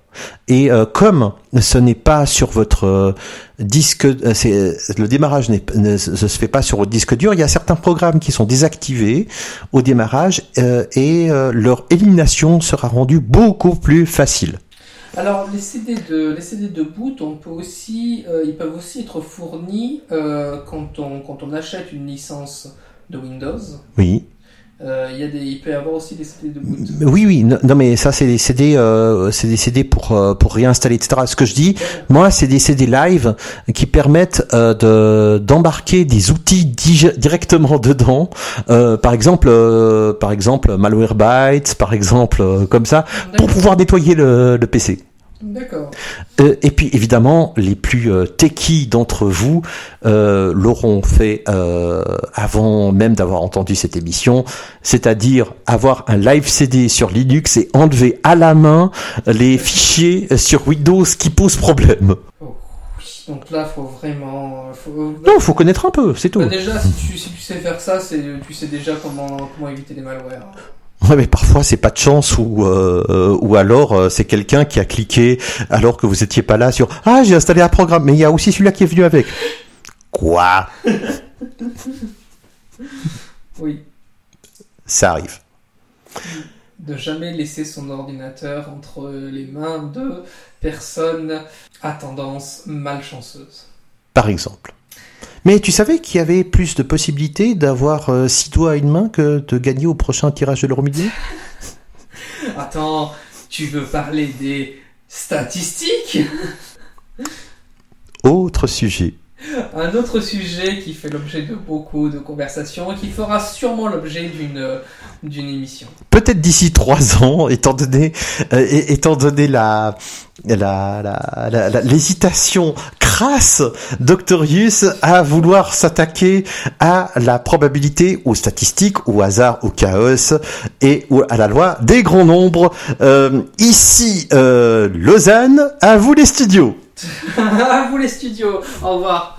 Et euh, comme ce n'est pas sur votre euh, disque, euh, le démarrage n'est- ne se fait pas sur votre disque dur, il y a certains programmes qui sont désactivés au démarrage et leur élimination sera rendue beaucoup plus facile. Alors les CD de les CD de boot, on peut aussi, ils peuvent aussi être fournis quand on quand on achète une licence de Windows. Oui. Euh, Il y a des, il peut y avoir aussi des CD de boot. Oui, oui, non, non, mais ça c'est des CD, euh, c'est des CD pour euh, pour réinstaller, etc. Ce que je dis, moi, c'est des CD live qui permettent euh, de d'embarquer des outils dig- directement dedans. Euh, par exemple, euh, par exemple, Malwarebytes, par exemple, euh, comme ça, pour pouvoir nettoyer le, le PC. D'accord. Euh, et puis évidemment, les plus euh, techie d'entre vous euh, l'auront fait euh, avant même d'avoir entendu cette émission, c'est-à-dire avoir un live CD sur Linux et enlever à la main les fichiers sur Windows qui posent problème. Oh. Donc là, faut vraiment. euh, Faut... Non, faut connaître un peu, c'est tout. Bah, déjà, si tu, si tu sais faire ça, c'est tu sais déjà comment comment éviter les malwares. Ouais, mais parfois c'est pas de chance ou euh, ou alors euh, c'est quelqu'un qui a cliqué alors que vous étiez pas là sur ah j'ai installé un programme mais il y a aussi celui-là qui est venu avec. Quoi? Oui. Ça arrive. De jamais laisser son ordinateur entre les mains de personnes à tendance malchanceuse. par exemple. Mais tu savais qu'il y avait plus de possibilités d'avoir euh, six doigts à une main que de gagner au prochain tirage de l'euro Attends, tu veux parler des statistiques? Autre sujet. Un autre sujet qui fait l'objet de beaucoup de conversations et qui fera sûrement l'objet d'une d'une émission. Peut-être d'ici trois ans, étant donné, euh, étant donné la, la, l'hésitation crasse d'Octorius à vouloir s'attaquer à la probabilité, aux statistiques, au hasard, au chaos et à la loi des grands nombres. Euh, ici, euh, Lausanne, à vous les studios. à vous les studios. Au revoir.